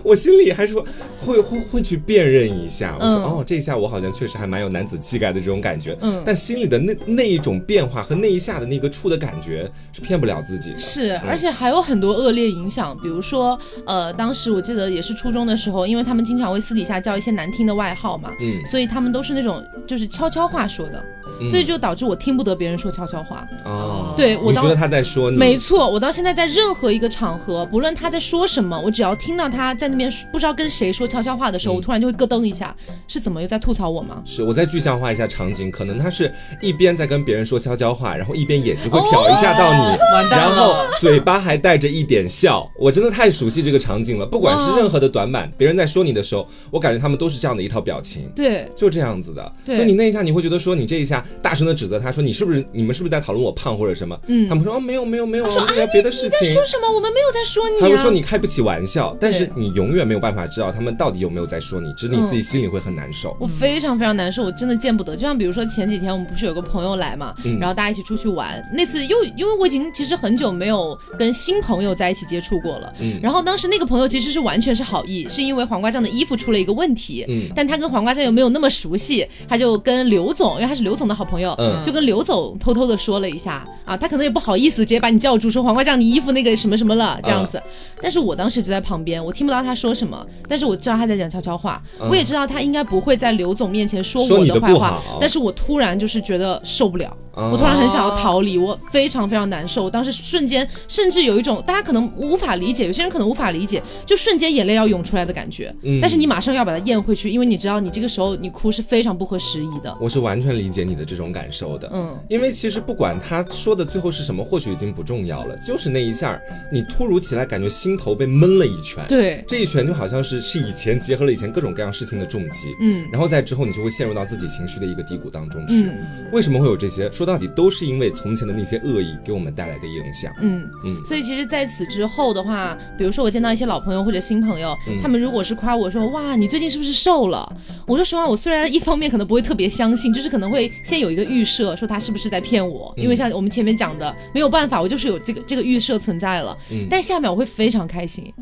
我心里还是会会会去辨认一下，我说、嗯哦，这一下我好像确实还蛮有男子气概的这种感觉。嗯但心里的那那一种变化和那一下的那个触的感觉是骗不了自己的。是，而且还有很多恶劣影响，比如说，呃，当时我记得也是初中的时候，因为他们经常会私底下叫一些难听的外号嘛，嗯所以他们都是那种就是悄悄话说的，嗯所以就导致我听不得别人说悄悄话。哦，对我当觉得他在说你？没错，我到现在在任何一个场合，不论他在说什么，我只要听到他在那边不知道跟谁说悄悄话的时候，嗯我突然就会咯噔一下，是怎么又在吐槽我吗？是我再具象化一下场景，可能他是一边在跟别人说悄悄话，然后一边眼睛会瞟一下到你，完蛋然后，嘴巴还带着一点笑。我真的太熟悉这个场景了，不管是任何的短板，别人在说你的时候，我感觉他们都是这样的一套表情。对，就这样子的，对所以你那一下你会觉得说你这一下大声的指责他说你是不是你们是不是在讨论我胖或者什么？嗯他们说哦没有没有没有，说我们在聊别的事情。你在说什么？我们没有在说你、啊。他们说你开不起玩笑，但是你永远没有办法知道他们到底有没有在说你，只是你自己心里会很难受。我非常非常难受，我真的见不得。就像比如说前几天我们不是有个朋友来嘛，嗯然后大家一起出去玩，那次又因为我已经其实很久没有跟新朋友在一起接触过了，嗯然后当时那个朋友其实是完全是好意，是因为黄瓜酱的衣服出了一个问题，嗯但他跟黄瓜酱又没有那么熟悉，他就跟刘总，因为他是刘总的好朋友，嗯就跟刘总偷偷的说了一下啊，他可能也不好意思直接把你叫住，说黄瓜酱你衣服那个什么什么了这样子，但是我当时就在旁边，我听不到他说什么，但是我知道他在讲悄悄话，嗯我也知道他应该不会在刘总面前说我的坏话，但是我突然就是觉得受不了。哦我突然很想要逃离，我非常非常难受。我当时瞬间甚至有一种大家可能无法理解，有些人可能无法理解，就瞬间眼泪要涌出来的感觉。嗯但是你马上要把它咽回去，因为你知道你这个时候你哭是非常不合时宜的。我是完全理解你的这种感受的，嗯，因为其实不管他说的最后是什么，或许已经不重要了，就是那一下，你突如其来感觉心头被闷了一拳，对，这一拳就好像是是以前结合了以前各种各样事情的重击，嗯然后在之后你就会陷入到自己情绪的一个低谷当中去。嗯为什么会有这些？说到底都是因为从前的那些恶意给我们带来的影响。嗯。嗯所以其实在此之后的话，比如说我见到一些老朋友或者新朋友，嗯他们如果是夸我说哇你最近是不是瘦了？我说实话，我虽然一方面可能不会特别相信，就是可能会先有一个预设，说他是不是在骗我，嗯因为像我们前面讲的，没有办法，我就是有这个这个预设存在了。嗯但下面我会非常开心。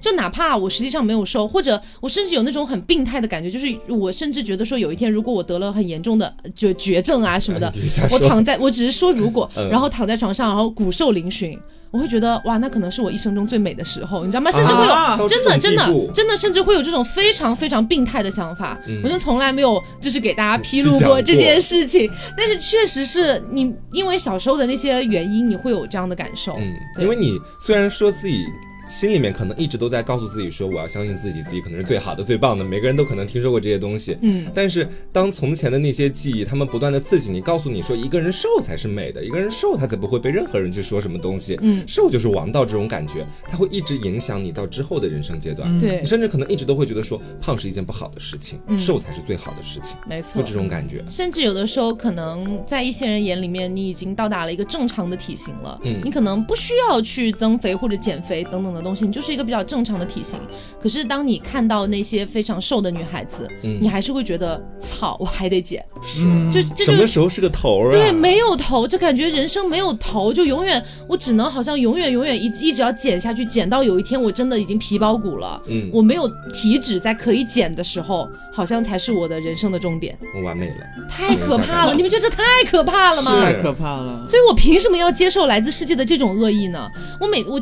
就哪怕我实际上没有瘦，或者我甚至有那种很病态的感觉，就是我甚至觉得说有一天如果我得了很严重的就绝症啊什么的 我躺在我只是说如果，嗯然后躺在床上，然后骨瘦嶙峋。我会觉得哇，那可能是我一生中最美的时候，你知道吗？甚至会有、啊真的真的真的，甚至会有这种非常非常病态的想法。嗯我就从来没有就是给大家披露过过这件事情，但是确实是你因为小时候的那些原因，你会有这样的感受。嗯，因为你虽然说自己。心里面可能一直都在告诉自己说，我要相信自己，自己可能是最好的、最棒的。每个人都可能听说过这些东西，嗯，但是当从前的那些记忆，他们不断的刺激你，告诉你说，一个人瘦才是美的，一个人瘦他才不会被任何人去说什么东西，嗯瘦就是王道这种感觉，它会一直影响你到之后的人生阶段。对你，甚至可能一直都会觉得说，胖是一件不好的事情，嗯瘦才是最好的事情，没错就。这种感觉。甚至有的时候，可能在一些人眼里面，你已经到达了一个正常的体型了，嗯你可能不需要去增肥或者减肥等等的东西，你就是一个比较正常的体型。可是当你看到那些非常瘦的女孩子，嗯你还是会觉觉得操，我还得减，是，就这什就是。么时候是个头儿啊？对，没有头，就感觉人生没有头，就永远我只能好像永远永远一一直要减下去，减到有一天我真的已经皮包骨了，嗯，我没有体脂在可以减的时候，好像才是我的人生的终点，我完美了。太可怕了！你们觉得这太可怕了吗？太可怕了。所以我凭什么要接受来自世界的这种恶意呢？我每我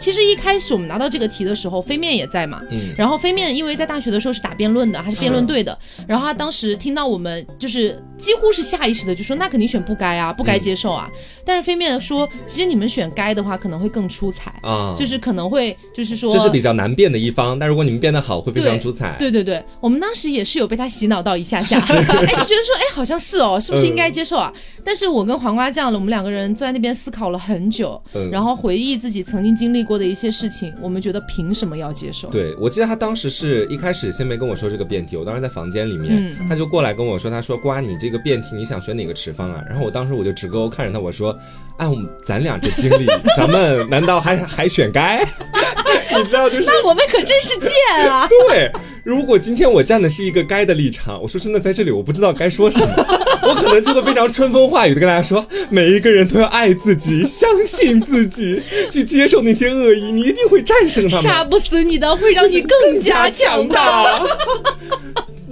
其实一开开始我们拿到这个题的时候，飞面也在嘛，嗯。然后飞面因为在大学的时候是打辩论的，还是辩论队的，然后他当时听到我们就是几乎是下意识的就说那肯定选不该啊，不该接受啊。但是飞面说，其实你们选该的话可能会更出彩，啊，就是可能会就是说这是比较难变的一方，但如果你们变得好，会非常出彩。对对对，我们当时也是有被他洗脑到一下下，哎，就觉得说，哎，好像是哦，是不是应该接受啊？但是我跟黄瓜酱，我们两个人坐在那边思考了很久，嗯然后回忆自己曾经经历过的一些事情，我们觉得凭什么要接受？对，我记得他当时是一开始先没跟我说这个辩题，我当时在房间里面，嗯他就过来跟我说，他说瓜，你这个辩题你想选哪个持方啊？然后我当时我就直勾勾看着他，我说，按我们咱俩这经历，咱们 难道还还选该？你知道，就是那我们可真是贱啊！对，如果今天我站的是一个该的立场，我说真的，在这里我不知道该说什么，我可能就会非常春风化雨的跟大家说，每一个人都要爱自己，相信自己，去接受那些恶意，你一定会战胜他们。杀不死你的会让你更加强大。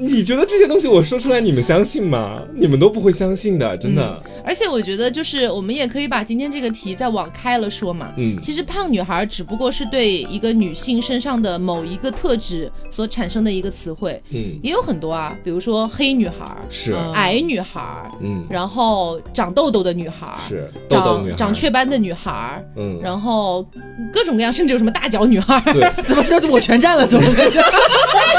大。你觉得这些东西我说出来，你们相信吗？你们都不会相信的，真的。而且我觉得，就是我们也可以把今天这个题再往开了说嘛。嗯其实胖女孩只不过是对一个女性身上的某一个特质所产生的一个词汇，嗯，也有很多啊，比如说黑女孩、是，矮女孩，嗯，然后长痘痘的女孩，是痘痘女孩，长长雀斑的女孩，嗯，然后各种各样，甚至有什么大脚女孩，对，怎么就我全占了？怎么感觉？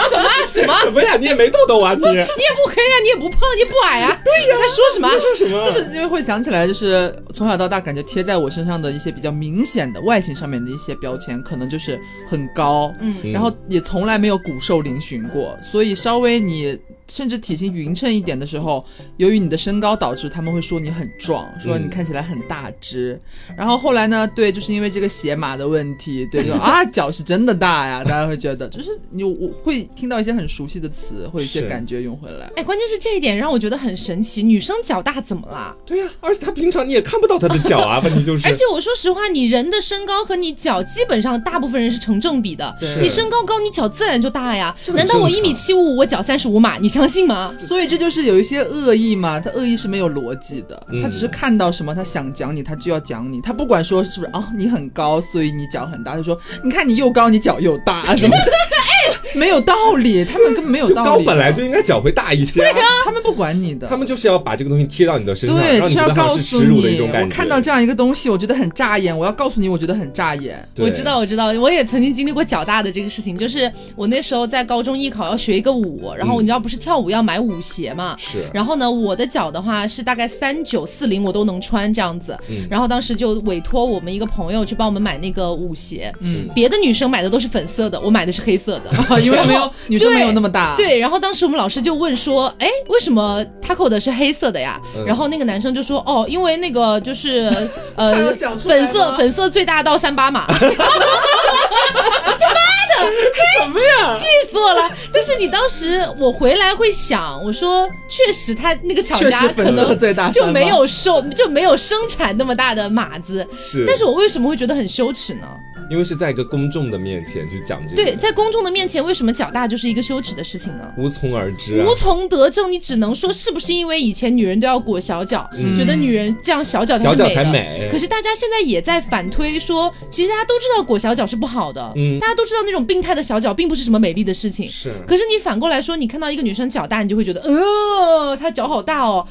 什 么什么，什么呀？你也没痘痘啊，你你也不黑啊，你也不胖，你也不矮啊，对呀，在说什么？说什么？就是因为会想起来，就是从小到大感觉贴在我身上的一些比较明显的外形上面的一些标签，可能就是很高，然后也从来没有骨瘦嶙峋过，所以稍微你甚至体型匀称一点的时候，由于你的身高导致他们会说你很壮，说你看起来很大只。然后后来呢，对，就是因为这个鞋码的问题，对，说 啊脚是真的大呀，大家会觉得就是你我会听到一些很熟悉的词，会有一些感觉涌回来。哎，关键是这一点让我觉得很神奇，女生脚大怎么啦？对呀、而且她平常你也看不到她的脚啊，问题就是。而且我说实话，你人的身高和你脚基本上大部分人是成正比的。你身高高，你脚自然就大呀。难道我一米七五五，我脚三十五码，你相信吗？所以这就是有一些恶意嘛，他恶意是没有逻辑的，嗯他只是看到什么他想讲你，他就要讲你，他不管说是不是啊、你很高，所以你脚很大，他说你看你又高，你脚又大，什么的，没有道理，他们根本没有道理。高本来就应该脚会大一些、啊，他们不管你的，他们就是要把这个东西贴到你的身上，对，就是要告诉你。我看到这样一个东西，我觉得很扎眼，我要告诉你，我觉得很扎眼。我知道，我知道，我也曾经经历过脚大的这个事情。就是我那时候在高中艺考要学一个舞，然后嗯你知道不是跳舞要买舞鞋嘛？是然后呢，我的脚的话是大概三九四零我都能穿这样子。嗯然后当时就委托我们一个朋友去帮我们买那个舞鞋。嗯，别的女生买的都是粉色的，我买的是黑色的。因为没有 女生没有那么大，，对，然后当时我们老师就问说，哎，为什么 Taco 的是黑色的呀？嗯然后那个男生就说，哦，因为那个就是 呃粉色粉色最大到三八码。什么呀？气死我了！但是你当时我回来会想，我说确实他那个厂家可能就没有收就没有生产那么大的码子，是，但是我为什么会觉得很羞耻呢？因为是在一个公众的面前去讲这个，对，在公众的面前，为什么脚大就是一个羞耻的事情呢？无从而知啊无。从得证，你只能说是不是因为以前女人都要裹小脚，嗯觉得女人这样小脚。才美可是大家现在也在反推说，其实大家都知道裹小脚是不好的，嗯大家都知道那种病态的小脚并不是什么美丽的事情。是，可是你反过来说，你看到一个女生脚大，你就会觉得，呃，她脚好大哦，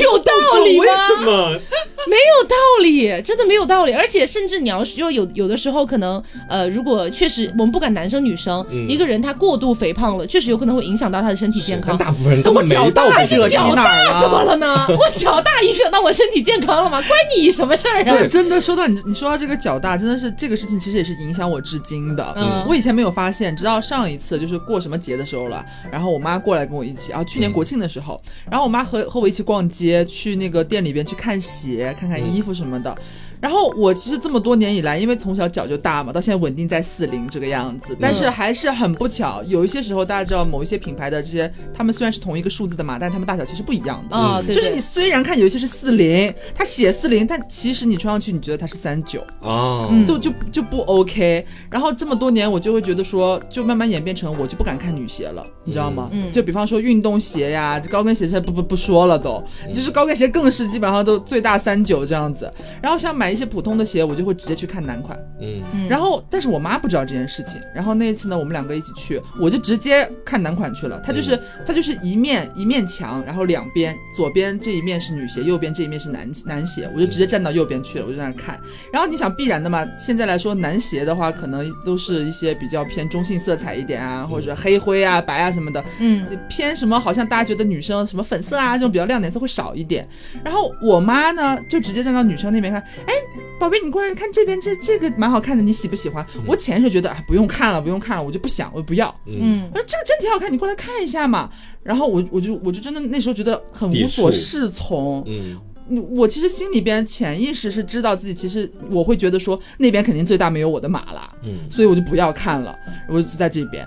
有道理吗？为什么？没有道理，真的没有道理。而且甚至你要是又有有的时候可能，呃，如果确实我们不管男生女生，嗯一个人他过度肥胖了，确实有可能会影响到他的身体健康。但大部分人根本没脚到大这个脚惹你哪儿大怎么了？了呢？我脚大影响到我身体健康了吗？关你什么事儿啊对，？真的说到你，你说到这个脚大，真的是这个事情，其实也是影响我至今的。嗯我以前没有发现，直到上一次就是过什么节的时候了，然后我妈过来跟我一起，啊，去年国庆的时候，然后我妈和和我一起逛街，去那个店里边去看鞋、看看衣服什么的。然后我其实这么多年以来，因为从小脚就大嘛，到现在稳定在四零这个样子，但是还是很不巧，有一些时候大家知道某一些品牌的这些，他们虽然是同一个数字的码，但是他们大小其实不一样的。啊、对对就是你虽然看有一些是四零，它写四零，但其实你穿上去你觉得它是三九，哦，嗯就就就不 OK。然后这么多年，我就会觉得说，就慢慢演变成我就不敢看女鞋了，你知道吗？嗯就比方说运动鞋呀，高跟鞋现在不不不说了都，就是高跟鞋更是基本上都最大三九这样子。然后像买一些普通的鞋，我就会直接去看男款。嗯嗯然后，但是我妈不知道这件事情。然后那一次呢，我们两个一起去，我就直接看男款去了。它就是、它就是一面一面墙，然后两边左边这一面是女鞋，右边这一面是男男鞋，我就直接站到右边去了，我就在那看。然后你想必然的嘛，现在来说男鞋的话，可能都是一些比较偏中性色彩一点啊，或者黑灰啊、白啊什么的。嗯，偏什么？好像大家觉得女生什么粉色啊这种比较亮的颜色会少一点。然后我妈呢，就直接站到女生那边看，哎，宝贝，你过来看这边，这这个蛮好看的，你喜不喜欢？我潜意识觉得，哎，不用看了，不用看了，我就不想，我不要。嗯我说这个真挺好看，你过来看一下嘛。然后我我就我就真的那时候觉得很无所适从。嗯嗯我其实心里边潜意识是知道自己，其实我会觉得说那边肯定最大没有我的码啦。嗯所以我就不要看了，我就在这边。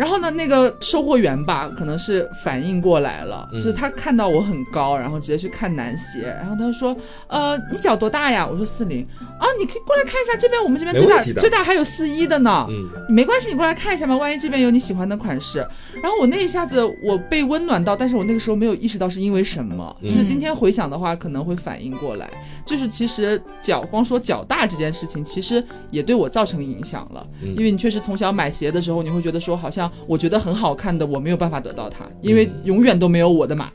然后呢，那个售货员吧，可能是反应过来了，嗯。就是他看到我很高，然后直接去看男鞋，然后他就说，呃，你脚多大呀？我说四零。啊，你可以过来看一下，这边我们这边最大最大还有四一的呢。嗯。没关系，你过来看一下嘛，万一这边有你喜欢的款式。然后我那一下子我被温暖到，但是我那个时候没有意识到是因为什么，嗯。就是今天回想的话，可能会反应过来，就是其实脚光说脚大这件事情，其实也对我造成影响了，嗯。因为你确实从小买鞋的时候，你会觉得说好像我觉得很好看的，我没有办法得到它，因为嗯永远都没有我的码。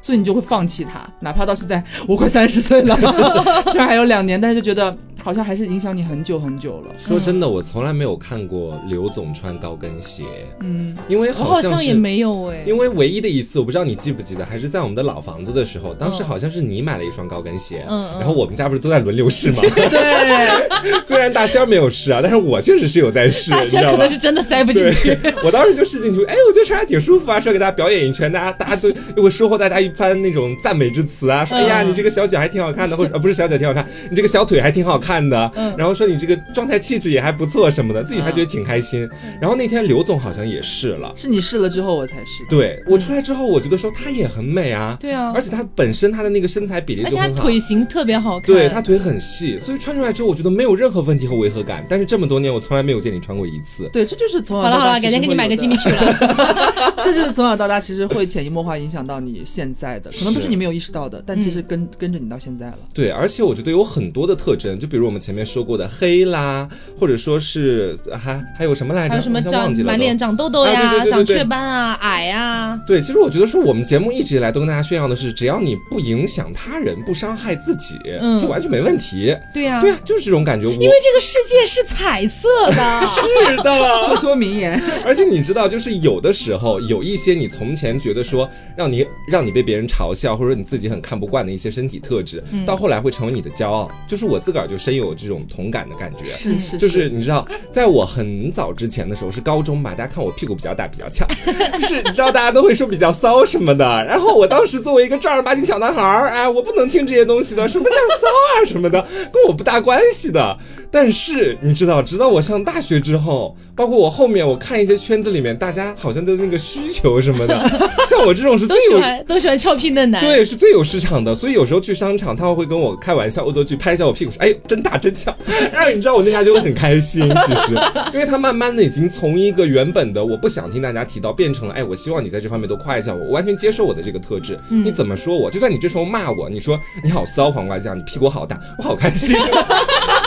所以你就会放弃它，哪怕到现在我快三十岁了，虽然还有两年，但是就觉得好像还是影响你很久很久了。说真的，我从来没有看过刘总穿高跟鞋，嗯，因为好像也没有哎，因为唯一的一次，我不知道你记不记得，还是在我们的老房子的时候，当时好像是你买了一双高跟鞋，嗯嗯然后我们家不是都在轮流试吗？对，虽然大仙儿没有试啊，但是我确实是有在试，大仙可你知道吧能是真的塞不进去。我当时就试进去，哎，我觉得穿还挺舒服啊，说给大家表演一圈，大家大家都又会收获大家一番那种赞美之词啊，说哎呀，嗯你这个小脚还挺好看的，或者呃不是小脚挺好看，你这个小腿还挺好看的，嗯然后说你这个状态气质也还不错什么的，自己还觉得挺开心。然后那天刘总好像也试了。是你试了之后我才试的。对我出来之后，我觉得说她也很美啊，对啊而且她本身她的那个身材比例就很好，腿型特别好看，对她腿很细，所以穿出来之后，我觉得没有任何问题和违和感。但是这么多年，我从来没有见你穿过一次。对，这就是从小好了好了，改天给你买个会有的吉米曲了。这就是从小到大其实会潜移默化影响到你现在的，可能不是是你没有意识到的，但其实嗯。跟、跟着你到现在了。对，而且我觉得有很多的特征，就比如我们前面说过的黑啦，或者说是还还有什么来着？还有什么长忘记了。满脸长痘痘啊呀，对对对对对。长雀斑啊，矮啊，对，其实我觉得说我们节目一直以来都跟大家炫耀的是，只要你不影响他人，不伤害自己，嗯。就完全没问题。对呀，对啊，就是这种感觉。因为这个世界是彩色的，是的，戳戳名言，而且你知道，就是有的时候有一些你从前觉得说让你让你被别人嘲笑，或者你自己很看不惯的一些身体特质，到后来会成为你的骄傲。就是我自个儿就深有这种同感的感觉。是是就是你知道，在我很早之前的时候是高中吧，大家看我屁股比较大，比较翘，就是你知道大家都会说比较骚什么的。然后我当时作为一个正儿八经小男孩儿，哎，我不能听这些东西的，什么叫骚啊什么的，跟我不大关系的。但是你知道，直到我上大学之后，包括我后面我看一些圈子里面大家好像的那个需求什么的，像我这种是最有喜欢都喜欢俏皮嫩男。对，是最有市场的。所以有时候去商场，他们会跟我开玩笑，恶作剧拍一下我屁股，说：“哎，真大真翘。”然后你知道我那下就会很开心，其实，因为他慢慢的已经从一个原本的我不想听大家提到，变成了哎，我希望你在这方面都夸一下我，我完全接受我的这个特质。你怎么说我，就算你这时候骂我，你说你好骚黄瓜酱，你屁股好大，我好开心。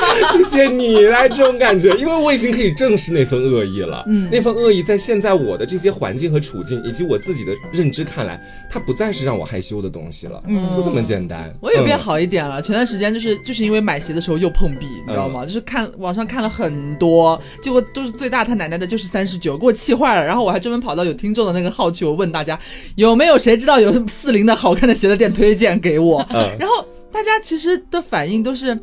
谢谢你来这种感觉，因为我已经可以正视那份恶意了。嗯，那份恶意在现在我的这些环境和处境以及我自己的认知看来，它不再是让我害羞的东西了。嗯，就这么简单。我也变嗯好一点了。前段时间就是就是因为买鞋的时候又碰壁，你知道吗？就是看网上看了很多，结果都是最大他奶奶的就是三十九，给我气坏了。然后我还专门跑到有听众的那个号去，我问大家有没有谁知道有四零的好看的鞋的店推荐给我。嗯然后大家其实的反应都是。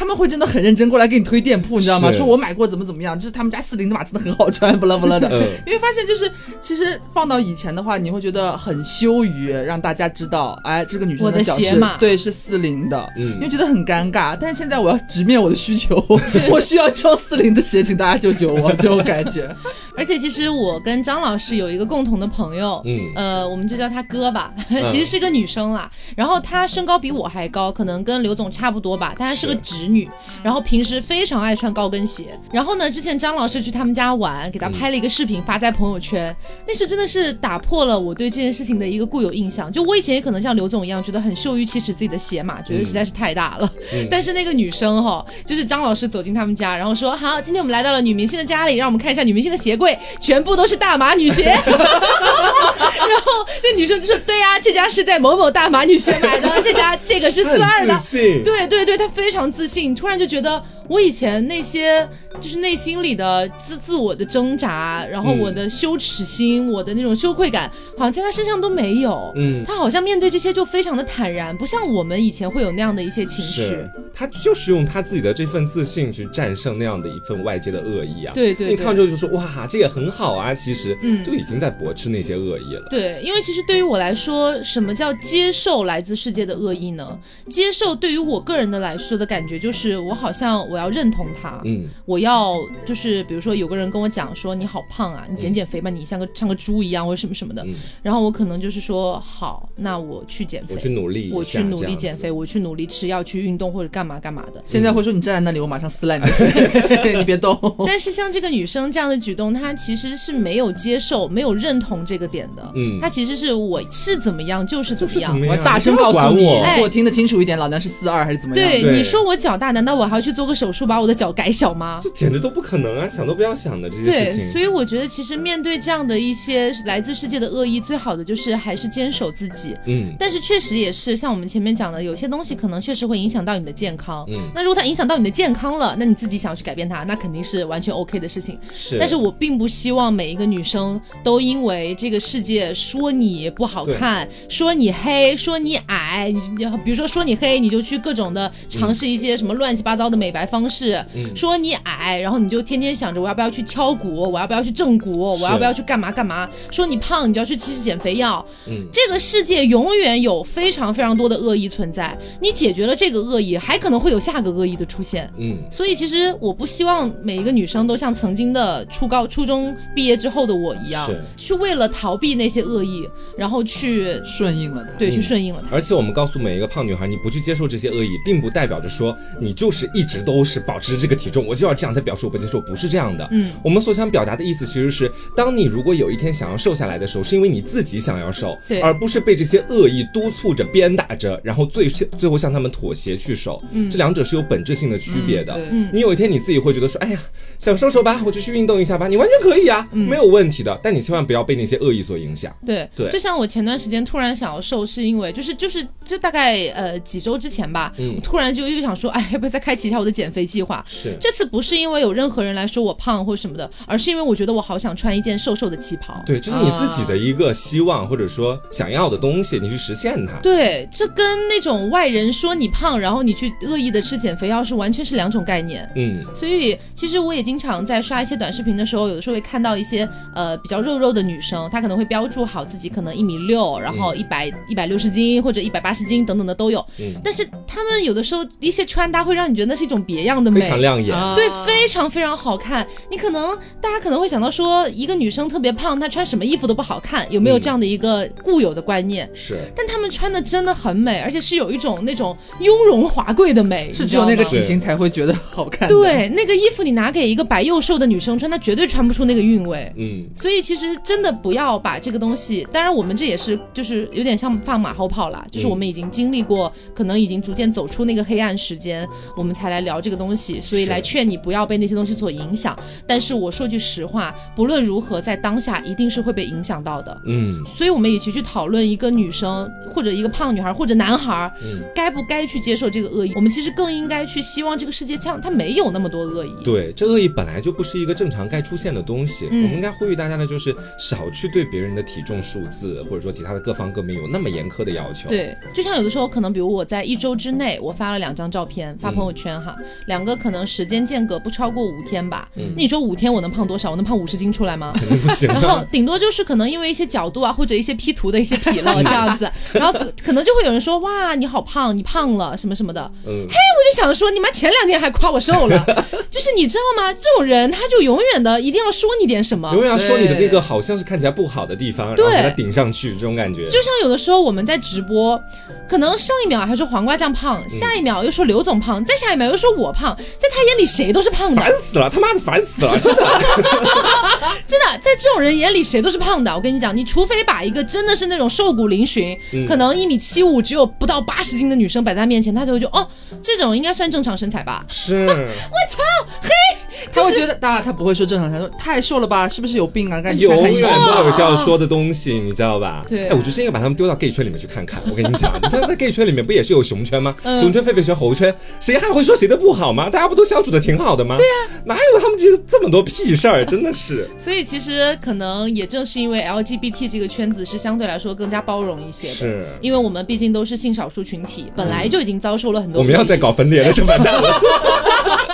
他们会真的很认真过来给你推店铺，你知道吗？说我买过怎么怎么样，就是他们家四零的码真的很好穿，不啦不啦的。嗯因为发现就是，其实放到以前的话，你会觉得很羞于让大家知道，哎，这个女生的脚是鞋码对是四零的，嗯因为觉得很尴尬。但是现在我要直面我的需求，我需要一双四零的鞋，请大家救救我，这种感觉。而且其实我跟张老师有一个共同的朋友，嗯呃，我们就叫他哥吧，嗯其实是个女生啦。然后她身高比我还高，可能跟刘总差不多吧，但她是个是直女。然后平时非常爱穿高跟鞋。然后呢，之前张老师去他们家玩，给她拍了一个视频发在朋友圈，那是真的是打破了我对这件事情的一个固有印象。就我以前也可能像刘总一样，觉得很羞于启齿自己的鞋码，觉得实在是太大了。嗯但是那个女生哈，就是张老师走进他们家，然后说：“好，今天我们来到了女明星的家里，让我们看一下女明星的鞋柜，全部都是大码女鞋。”然后那女生就说：“对呀、这家是在某某大码女鞋买的，这家这个是四二的很自。”信，对对对，她非常自信，突然就觉得我以前那些就是内心里的自自我的挣扎，然后嗯我的羞耻心，我的那种羞愧感，好像在他身上都没有。嗯他好像面对这些就非常的坦然，不像我们以前会有那样的一些情绪。是他就是用他自己的这份自信去战胜那样的一份外界的恶意啊。对对对你看之后就说哇，这也很好啊，其实嗯就已经在驳斥那些恶意了。对，因为其实对于我来说，什么叫接受来自世界的恶意呢？接受对于我个人的来说的感觉就是，我好像我要认同他，嗯，我要就是比如说有个人跟我讲说你好胖啊，你减减肥吧，你像个像个猪一样或者什么什么的，嗯然后我可能就是说好，那我去减肥我。去努力，我去努力减肥，我去努力吃药，去运动或者干嘛干嘛的。现在会说你站在那里，我马上撕烂你的嘴，你别动。但是像这个女生这样的举动，她其实是没有接受、没有认同这个点的。嗯她其实是我是怎么样就是怎么样我要大声告诉你，我。哎我听得清楚一点，老娘是四二还是怎么样？对，对你说我脚大，难道我还要去做个手术把我的脚改小吗？这简直都不可能啊！想都不要想的这些对，事情。所以我觉得其实面对这样的一些来自世界的恶意，最好的就是还是坚守自己。嗯但是确实也是像我们前面讲的，有些东西可能确实会影响到你的健康。嗯，那如果它影响到你的健康了，那你自己想要去改变它，那肯定是完全 OK 的事情。是。但是我并不希望每一个女生都因为这个世界说你不好看，说你黑，说你矮，你你比如说说你黑，你就去各种的尝试一些什么乱七八糟的美白方式，嗯说你矮，然后你就天天想着我要不要去敲骨，我要不要去正骨，我要不要去干嘛干嘛，说你胖，你就要去吃减肥药。嗯这个世界永远有非常非常多的恶意存在，你解决了这个恶意，还可能会有下个恶意的出现。嗯，所以其实我不希望每一个女生都像曾经的初高、初中毕业之后的我一样，去为了逃避那些恶意，然后去顺应了他。对、嗯去顺应了它。而且我们告诉每一个胖女孩，你不去接受这些恶意，并不代表着说你就是一直都是保持着这个体重，我就要这样才表示我不接受，不是这样的。嗯，我们所想表达的意思其实是，当你如果有一天想要瘦下来的时候，是因为你自己想要瘦，对而不是被这些恶意督促着、鞭打着，然后最最后向他们妥协去瘦。嗯，这两者是有本质性的区别的。嗯你有一天你自己会觉得说，哎呀，想瘦瘦吧，我就去运动一下吧，你完全可以啊，嗯没有问题的。但你千万不要被那些恶意所影响。对对就像我前段时间突然想要瘦，是因为就是就是就大概呃几周之前吧，嗯我突然就又想说，哎，要不要再开启一下我的减肥计划？是，这次不是因为有任何人来说我胖或什么的，而是因为我觉得我好想穿一件瘦瘦的旗袍。对，这是你自己的一个希望，或者说想要的东西，你去实现它。对，这跟那种外人说你胖，然后你去恶意的吃减肥药是完全是两种概念。嗯，所以其实我也经常在刷一些短视频的时候，有的时候会看到一些呃比较肉肉的女生，她可能会标注好自己可能一米六，然后一百一百六十斤或者一百八十斤等等的都有。嗯但是她们有的时候一些穿搭会让你觉得那是一种别样的美，非常亮眼。啊对，非常非常好看。你可能大家可能会想到说，一个女生特别胖，她穿什么衣服都不好看，有没有嗯这样的一个固有的观念？是，但她们穿的真的很美，而且是有一种那种雍容华贵的美，是只有那个体型才会觉得好看。对，那个衣服你拿给一个白又瘦的女生穿，她绝对穿不出那个韵味。嗯，所以其实真的不要把这个东西，当然我们这也是就是有点像放马后炮了，就是我们已经经历过，可能已经逐渐走出那个黑暗时间，我们才来聊这个东西，所以来劝你不要被那些东西所影响。但是我说句实话，不论如何，在当下一定是会被影响到的。嗯，所以我们一起去讨论一个女生或者一个胖女孩或者男孩，嗯该不该去接受这个恶意？我们其实更应该去希望这个世界上它没有那么多恶意。对，这恶意本来就不是一个正常该出现的东西。嗯我们应该呼吁大家的就是少去对别人的体重数字，或者说其他的各方各面有那么严苛的要求。，对，就像有的时候可能，比如我在一周之内，我发了两张照片发朋友圈哈，两个可能时间间隔不超过五天吧。那你说五天我能胖多少？我能胖五十斤出来吗？肯定不行然啊。后顶多就是可能因为一些角度啊，或者一些 P 图的一些纰漏 这样子，然后可可能就会有人说哇你好胖，你胖了什么什么的。嗯，我就想说，你妈前两天还夸我瘦了，就是你知道吗？这种人他就永远的一定定要说你点什么。永远要说你的那个好像是看起来不好的地方，然后对给它顶上去，这种感觉。就像有的时候我们在直播，可能上一秒还说黄瓜酱胖，下一秒又说刘总胖，再下一秒又说我胖，在他眼里谁都是胖的烦，死了，他妈的烦死了，真的。真的，在这种人眼里谁都是胖的。我跟你讲，你除非把一个真的是那种瘦骨嶙峋，嗯可能一米七五，只有不到八十斤的女生摆在他面前，他就会觉得哦，这种应该算正常身材吧。是，他会觉得，当然他不会说正常，他说太瘦了吧，是不是有病啊？赶紧看永远。都有需要说的东西，你知道吧？对哎，我觉得应该把他们丢到 gay 圈里面去看看。我跟你讲，你像在 gay 圈里面不也是有熊圈吗？嗯熊圈、狒狒圈、猴圈，谁还会说谁的不好吗？大家不都相处的挺好的吗？对呀、哪有他们这这么多屁事儿？真的是。所以其实可能也正是因为 LGBT 这个圈子是相对来说更加包容一些的，是因为我们毕竟都是性少数群体，本来就已经遭受了很多。我们要再搞分裂了，这完蛋了。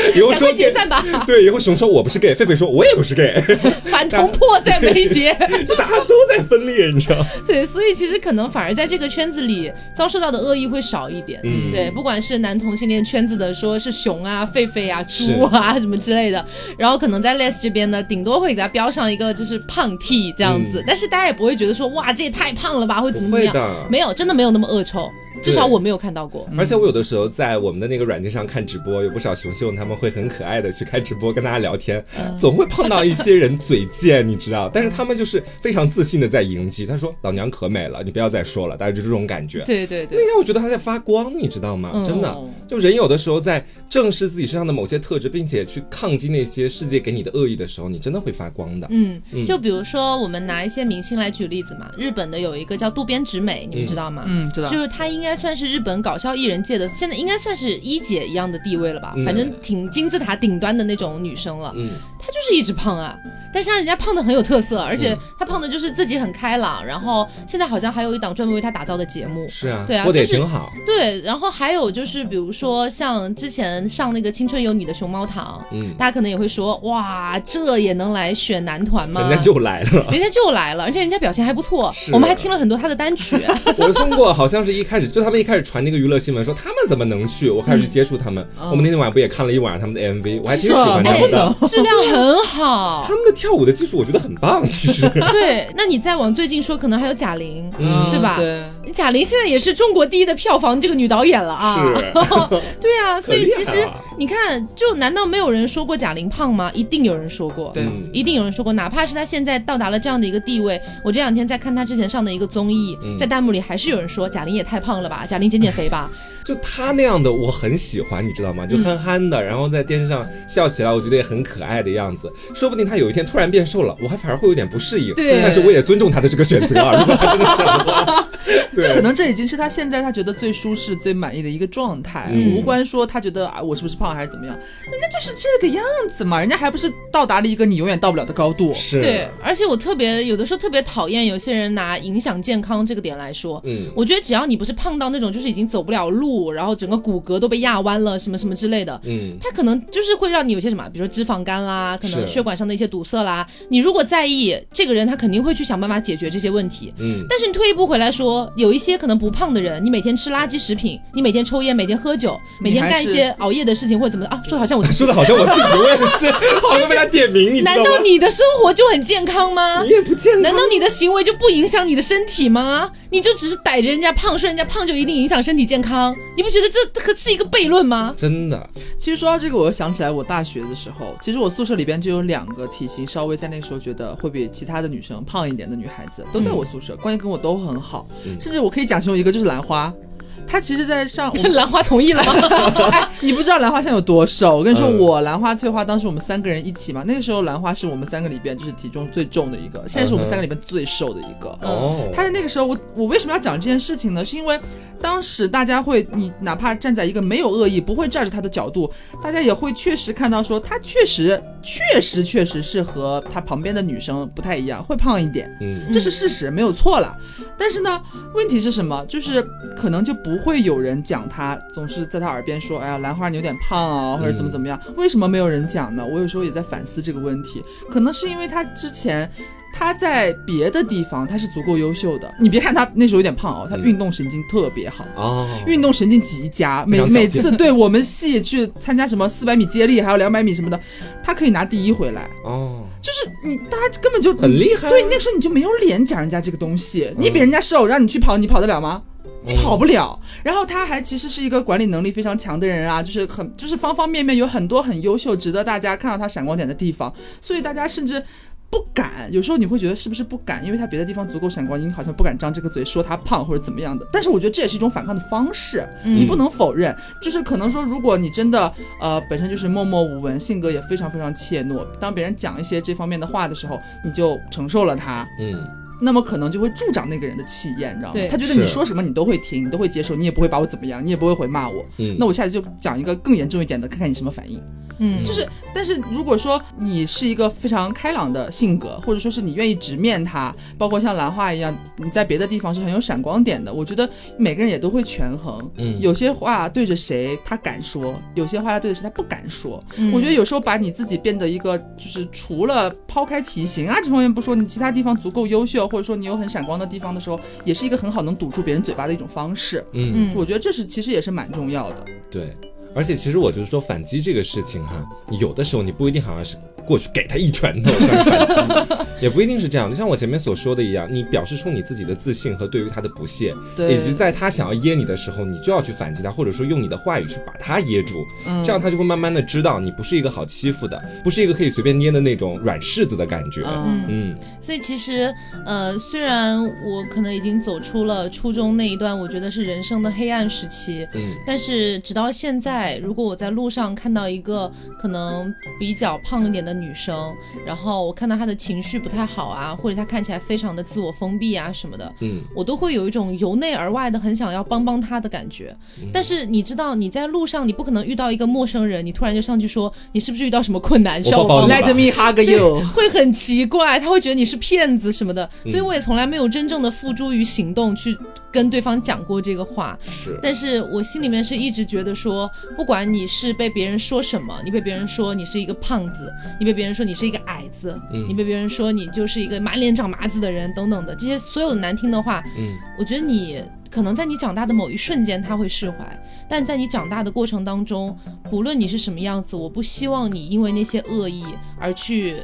以后赶说快解散吧，对，以后熊说我不是 gay，狒狒说我也不是 gay，反同迫在眉睫。大家都在分裂，你知道？对，所以其实可能反而在这个圈子里遭受到的恶意会少一点。嗯对，不管是男同性恋圈子的，说是熊啊、狒狒啊、猪啊什么之类的，然后可能在 Les 这边呢，顶多会给他标上一个就是胖 T 这样子，嗯但是大家也不会觉得说哇这也太胖了吧，会怎么怎么样。没有，真的没有那么恶臭，至少我没有看到过。而且我有的时候在我们的那个软件上看直播，有不少熊熊他们会很可爱的去开直播跟大家聊天，总会碰到一些人嘴贱，你知道，但是他们就是非常自信的在迎击。他说：“老娘可美了，你不要再说了。”大概就这种感觉。对对对那，天我觉得他在发光，你知道吗？嗯真的，就人有的时候在正视自己身上的某些特质，并且去抗击那些世界给你的恶意的时候，你真的会发光的。嗯，就比如说我们拿一些明星来举例子嘛，日本的有一个叫渡边直美，你们知道吗？嗯，知道就。是他应该算是日本搞笑艺人界的，现在应该算是一姐一样的地位了吧？嗯反正挺金字塔顶端的那种女生了。嗯，她就是一直胖啊，但是人家胖的很有特色，而嗯且他胖的就是自己很开朗，然后现在好像还有一档专门为他打造的节目。是啊，对啊过得也就是挺好。对，然后还有就是，比如说像之前上那个《青春有你》的熊猫堂，嗯，大家可能也会说，哇，这也能来选男团吗？人家就来了。人家就来了，而且人家表现还不错是，我们还听了很多他的单曲。我通过好像是一开始就他们一开始传那个娱乐新闻说他们怎么能去，我开始去接触他们。我们那天晚上不也看了一晚上他们的 MV，我还挺喜欢他的。，质量很好他。们的跳舞的技术我觉得很棒，其实。对，那你再往最近说，可能还有贾玲，嗯对吧？对，贾玲现在也是中国第一的票房这个女导演了啊。是 对啊，所以其实你看，就难道没有人说过贾玲胖吗？一定有人说过。对嗯一定有人说过，哪怕是她现在到达了这样的一个地位，我这两天在看她之前上的一个综艺，嗯在弹幕里还是有人说贾玲也太胖了吧，贾玲减减肥吧。就她那样的我很喜欢，你知道吗？就憨憨的，然后在电视上笑起来，我觉得也很可爱的样子。说不定她有一天突然变瘦了，我还反而会有点不适应。对但是我也尊重她的这个选择啊。如果他真的想的话，对，这可能这已经是他现在他觉得最舒适、最满意的一个状态，嗯无关说他觉得啊我是不是胖还是怎么样，人家就是这个样子嘛，人家还不是到达了一个你永远到不了的高度。是，对，而且我特别有的时候特别讨厌有些人拿影响健康这个点来说。嗯，我觉得只要你不是胖到那种就是已经走不了路，然后整个骨骼都被压弯了，什么什么之类的，嗯，它可能就是会让你有些什么，比如说脂肪肝啦，可能血管上的一些堵塞啦。你如果在意这个人，他肯定会去想办法解决这些问题。嗯，但是你退一步回来说，有一些可能不胖的人，你每天吃垃圾食品，你每天抽烟，每天喝酒，每天干一些熬夜的事情或者怎么的啊，说的好像我说的好像我自己我也是，好像被他点名，你知道吗？难道你的生活就很健康吗你？也不健康？难道你的行为就不影响你的身体吗？你就只是逮着人家胖，说人家胖就一定影响身体健康？你不觉得这这可是一个悖论吗？真的？其实说到这个，我又想起来我大学的时候，其实我宿舍里边就有两个体型稍微在那个时候觉得会比其他的女生胖一点的女孩子，都在我宿舍，关系跟我都很好，嗯甚至我可以讲其中一个就是兰花。她其实，在上 我们兰花同意了吗？哎，你不知道兰花现在有多瘦。我跟你说，嗯我兰花、翠花，当时我们三个人一起嘛。那个时候兰花是我们三个里边就是体重最重的一个，现在是我们三个里边最瘦的一个。哦，他在那个时候，我我为什么要讲这件事情呢？是因为当时大家会，你哪怕站在一个没有恶意、不会站着他的角度，大家也会确实看到说，他确实、确实、确实是和他旁边的女生不太一样，会胖一点。嗯，这是事实，没有错了。但是呢，问题是什么？就是可能就不会有人讲他，总是在他耳边说：“哎呀，兰花你有点胖啊，或者怎么怎么样。为什么没有人讲呢？我有时候也在反思这个问题，可能是因为他之前。他在别的地方他是足够优秀的。你别看他那时候有点胖哦，他运动神经特别好。哦，运动神经极佳，每每次对我们系去参加什么四百米接力，还有两百米什么的，他可以拿第一回来。哦，就是你大家根本就很厉害。对，那时候你就没有脸讲人家这个东西，你比人家瘦，让你去跑，你跑得了吗？你跑不了。然后他还其实是一个管理能力非常强的人啊，就是很就是方方面面有很多很优秀，值得大家看到他闪光点的地方，所以大家甚至。不敢，有时候你会觉得是不是不敢？因为他别的地方足够闪光，你好像不敢张这个嘴说他胖或者怎么样的。但是我觉得这也是一种反抗的方式，你不能否认。就是可能说，如果你真的呃本身就是默默无闻，性格也非常非常怯懦，当别人讲一些这方面的话的时候，你就承受了他，嗯，那么可能就会助长那个人的气焰，你知道吗？他觉得你说什么你都会听，你都会接受，你也不会把我怎么样，你也不会回骂我。嗯，那我下次就讲一个更严重一点的，看看你什么反应。嗯，就是，但是如果说你是一个非常开朗的性格，或者说是你愿意直面他，包括像兰花一样，你在别的地方是很有闪光点的。我觉得每个人也都会权衡，嗯，有些话对着谁他敢说，有些话对着谁他不敢说。我觉得有时候把你自己变得一个，就是除了抛开体型啊这方面不说，你其他地方足够优秀，或者说你有很闪光的地方的时候，也是一个很好能堵住别人嘴巴的一种方式。嗯，我觉得这是其实也是蛮重要的。对。而且其实我就是说反击这个事情哈，有的时候你不一定好像是。过去给他一拳头反击，也不一定是这样。就像我前面所说的一样，你表示出你自己的自信和对于他的不屑，以及在他想要噎你的时候，你就要去反击他，或者说用你的话语去把他噎住，这样他就会慢慢的知道你不是一个好欺负的，不是一个可以随便捏的那种软柿子的感觉。嗯嗯。所以其实，呃，虽然我可能已经走出了初中那一段，我觉得是人生的黑暗时期，嗯，但是直到现在，如果我在路上看到一个可能比较胖一点的。女生，然后我看到她的情绪不太好啊，或者她看起来非常的自我封闭啊什么的，嗯，我都会有一种由内而外的很想要帮帮她的感觉。但是你知道，你在路上你不可能遇到一个陌生人，你突然就上去说你是不是遇到什么困难需要我帮？Let me hug you，会很奇怪，他会觉得你是骗子什么的。所以我也从来没有真正的付诸于行动去跟对方讲过这个话。是，但是我心里面是一直觉得说，不管你是被别人说什么，你被别人说你是一个胖子，你。被别人说你是一个矮子，你被别人说你就是一个满脸长麻子的人，等等的这些所有的难听的话，嗯，我觉得你可能在你长大的某一瞬间他会释怀，但在你长大的过程当中，不论你是什么样子，我不希望你因为那些恶意而去。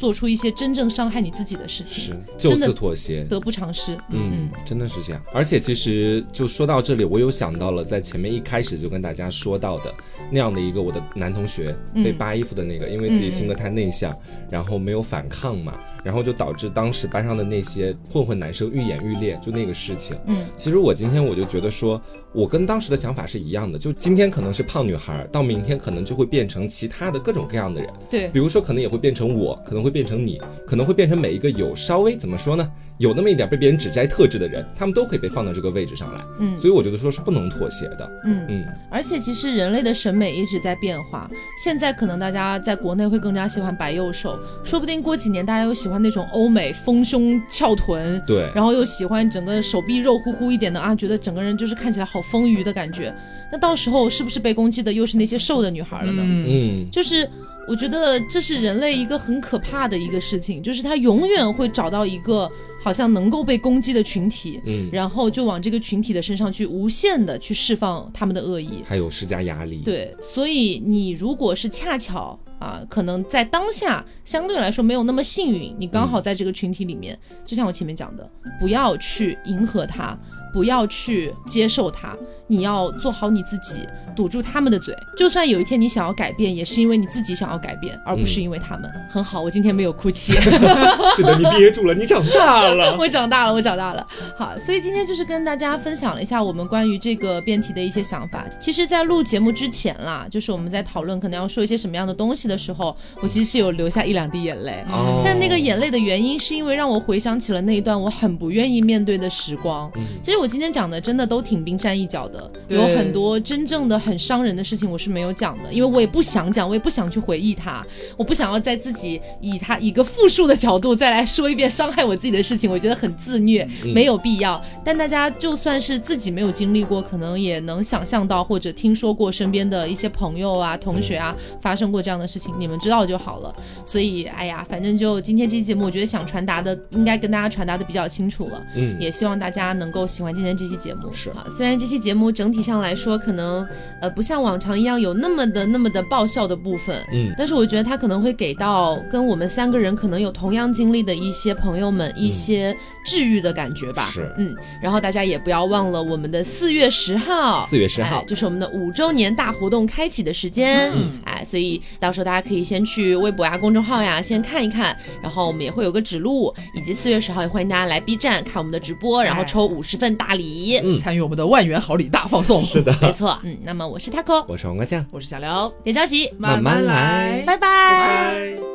做出一些真正伤害你自己的事情，是就此妥协，得不偿失。嗯，真的是这样。而且其实就说到这里，我有想到了在前面一开始就跟大家说到的那样的一个我的男同学被扒衣服的那个，因为自己性格太内向，然后没有反抗嘛，然后就导致当时班上的那些混混男生愈演愈烈，就那个事情。嗯，其实我今天我就觉得说，我跟当时的想法是一样的，就今天可能是胖女孩，到明天可能就会变成其他的各种各样的人。对，比如说可能也会变成我，可能会。变成你，可能会变成每一个有稍微怎么说呢，有那么一点被别人指摘特质的人，他们都可以被放到这个位置上来。嗯，所以我觉得说是不能妥协的。嗯嗯，而且其实人类的审美一直在变化，现在可能大家在国内会更加喜欢白幼瘦，说不定过几年大家又喜欢那种欧美丰胸翘臀，对，然后又喜欢整个手臂肉乎乎一点的啊，觉得整个人就是看起来好丰腴的感觉。那到时候是不是被攻击的又是那些瘦的女孩了呢？嗯，就是。我觉得这是人类一个很可怕的一个事情，就是他永远会找到一个好像能够被攻击的群体，嗯，然后就往这个群体的身上去无限的去释放他们的恶意，还有施加压力。对，所以你如果是恰巧啊，可能在当下相对来说没有那么幸运，你刚好在这个群体里面，就像我前面讲的，不要去迎合他，不要去接受他。你要做好你自己，堵住他们的嘴。就算有一天你想要改变，也是因为你自己想要改变，而不是因为他们。很好，我今天没有哭泣。是的，你憋住了，你长大了。我长大了，我长大了。好，所以今天就是跟大家分享了一下我们关于这个辩题的一些想法。其实，在录节目之前啦，就是我们在讨论可能要说一些什么样的东西的时候，我其实是有流下一两滴眼泪。哦但那个眼泪的原因，是因为让我回想起了那一段我很不愿意面对的时光。其实我今天讲的真的都挺冰山一角的，有很多真正的很伤人的事情我是没有讲的，因为我也不想讲，我也不想去回忆它，我不想要在自己以它一个复述的角度再来说一遍伤害我自己的事情，我觉得很自虐，没有必要。但大家就算是自己没有经历过，可能也能想象到或者听说过身边的一些朋友啊、同学啊发生过这样的事情，你们知道就好了。所以，哎呀，反正就今天这期节目，我觉得想传达的应该跟大家传达的比较清楚了。嗯，也希望大家能够喜欢今天这期节目。是啊，虽然这期节目整体上来说，可能呃不像往常一样有那么的那么的爆笑的部分，嗯但是我觉得他可能会给到跟我们三个人可能有同样经历的一些朋友们一些治愈的感觉吧。是嗯，然后大家也不要忘了我们的四月十号，四月10号哎就是我们的五周年大活动开启的时间。嗯哎，所以到时候大家可以先去微博呀、公众号呀先看一看，然后我们也会有个指路，以及四月十号也欢迎大家来 B 站看我们的直播，然后抽五十份大礼。嗯参与我们的万元好礼大放送。是的，没错，嗯，那么我是 taco，我是黄瓜酱，我是小刘，别着急，慢慢来。拜。拜拜。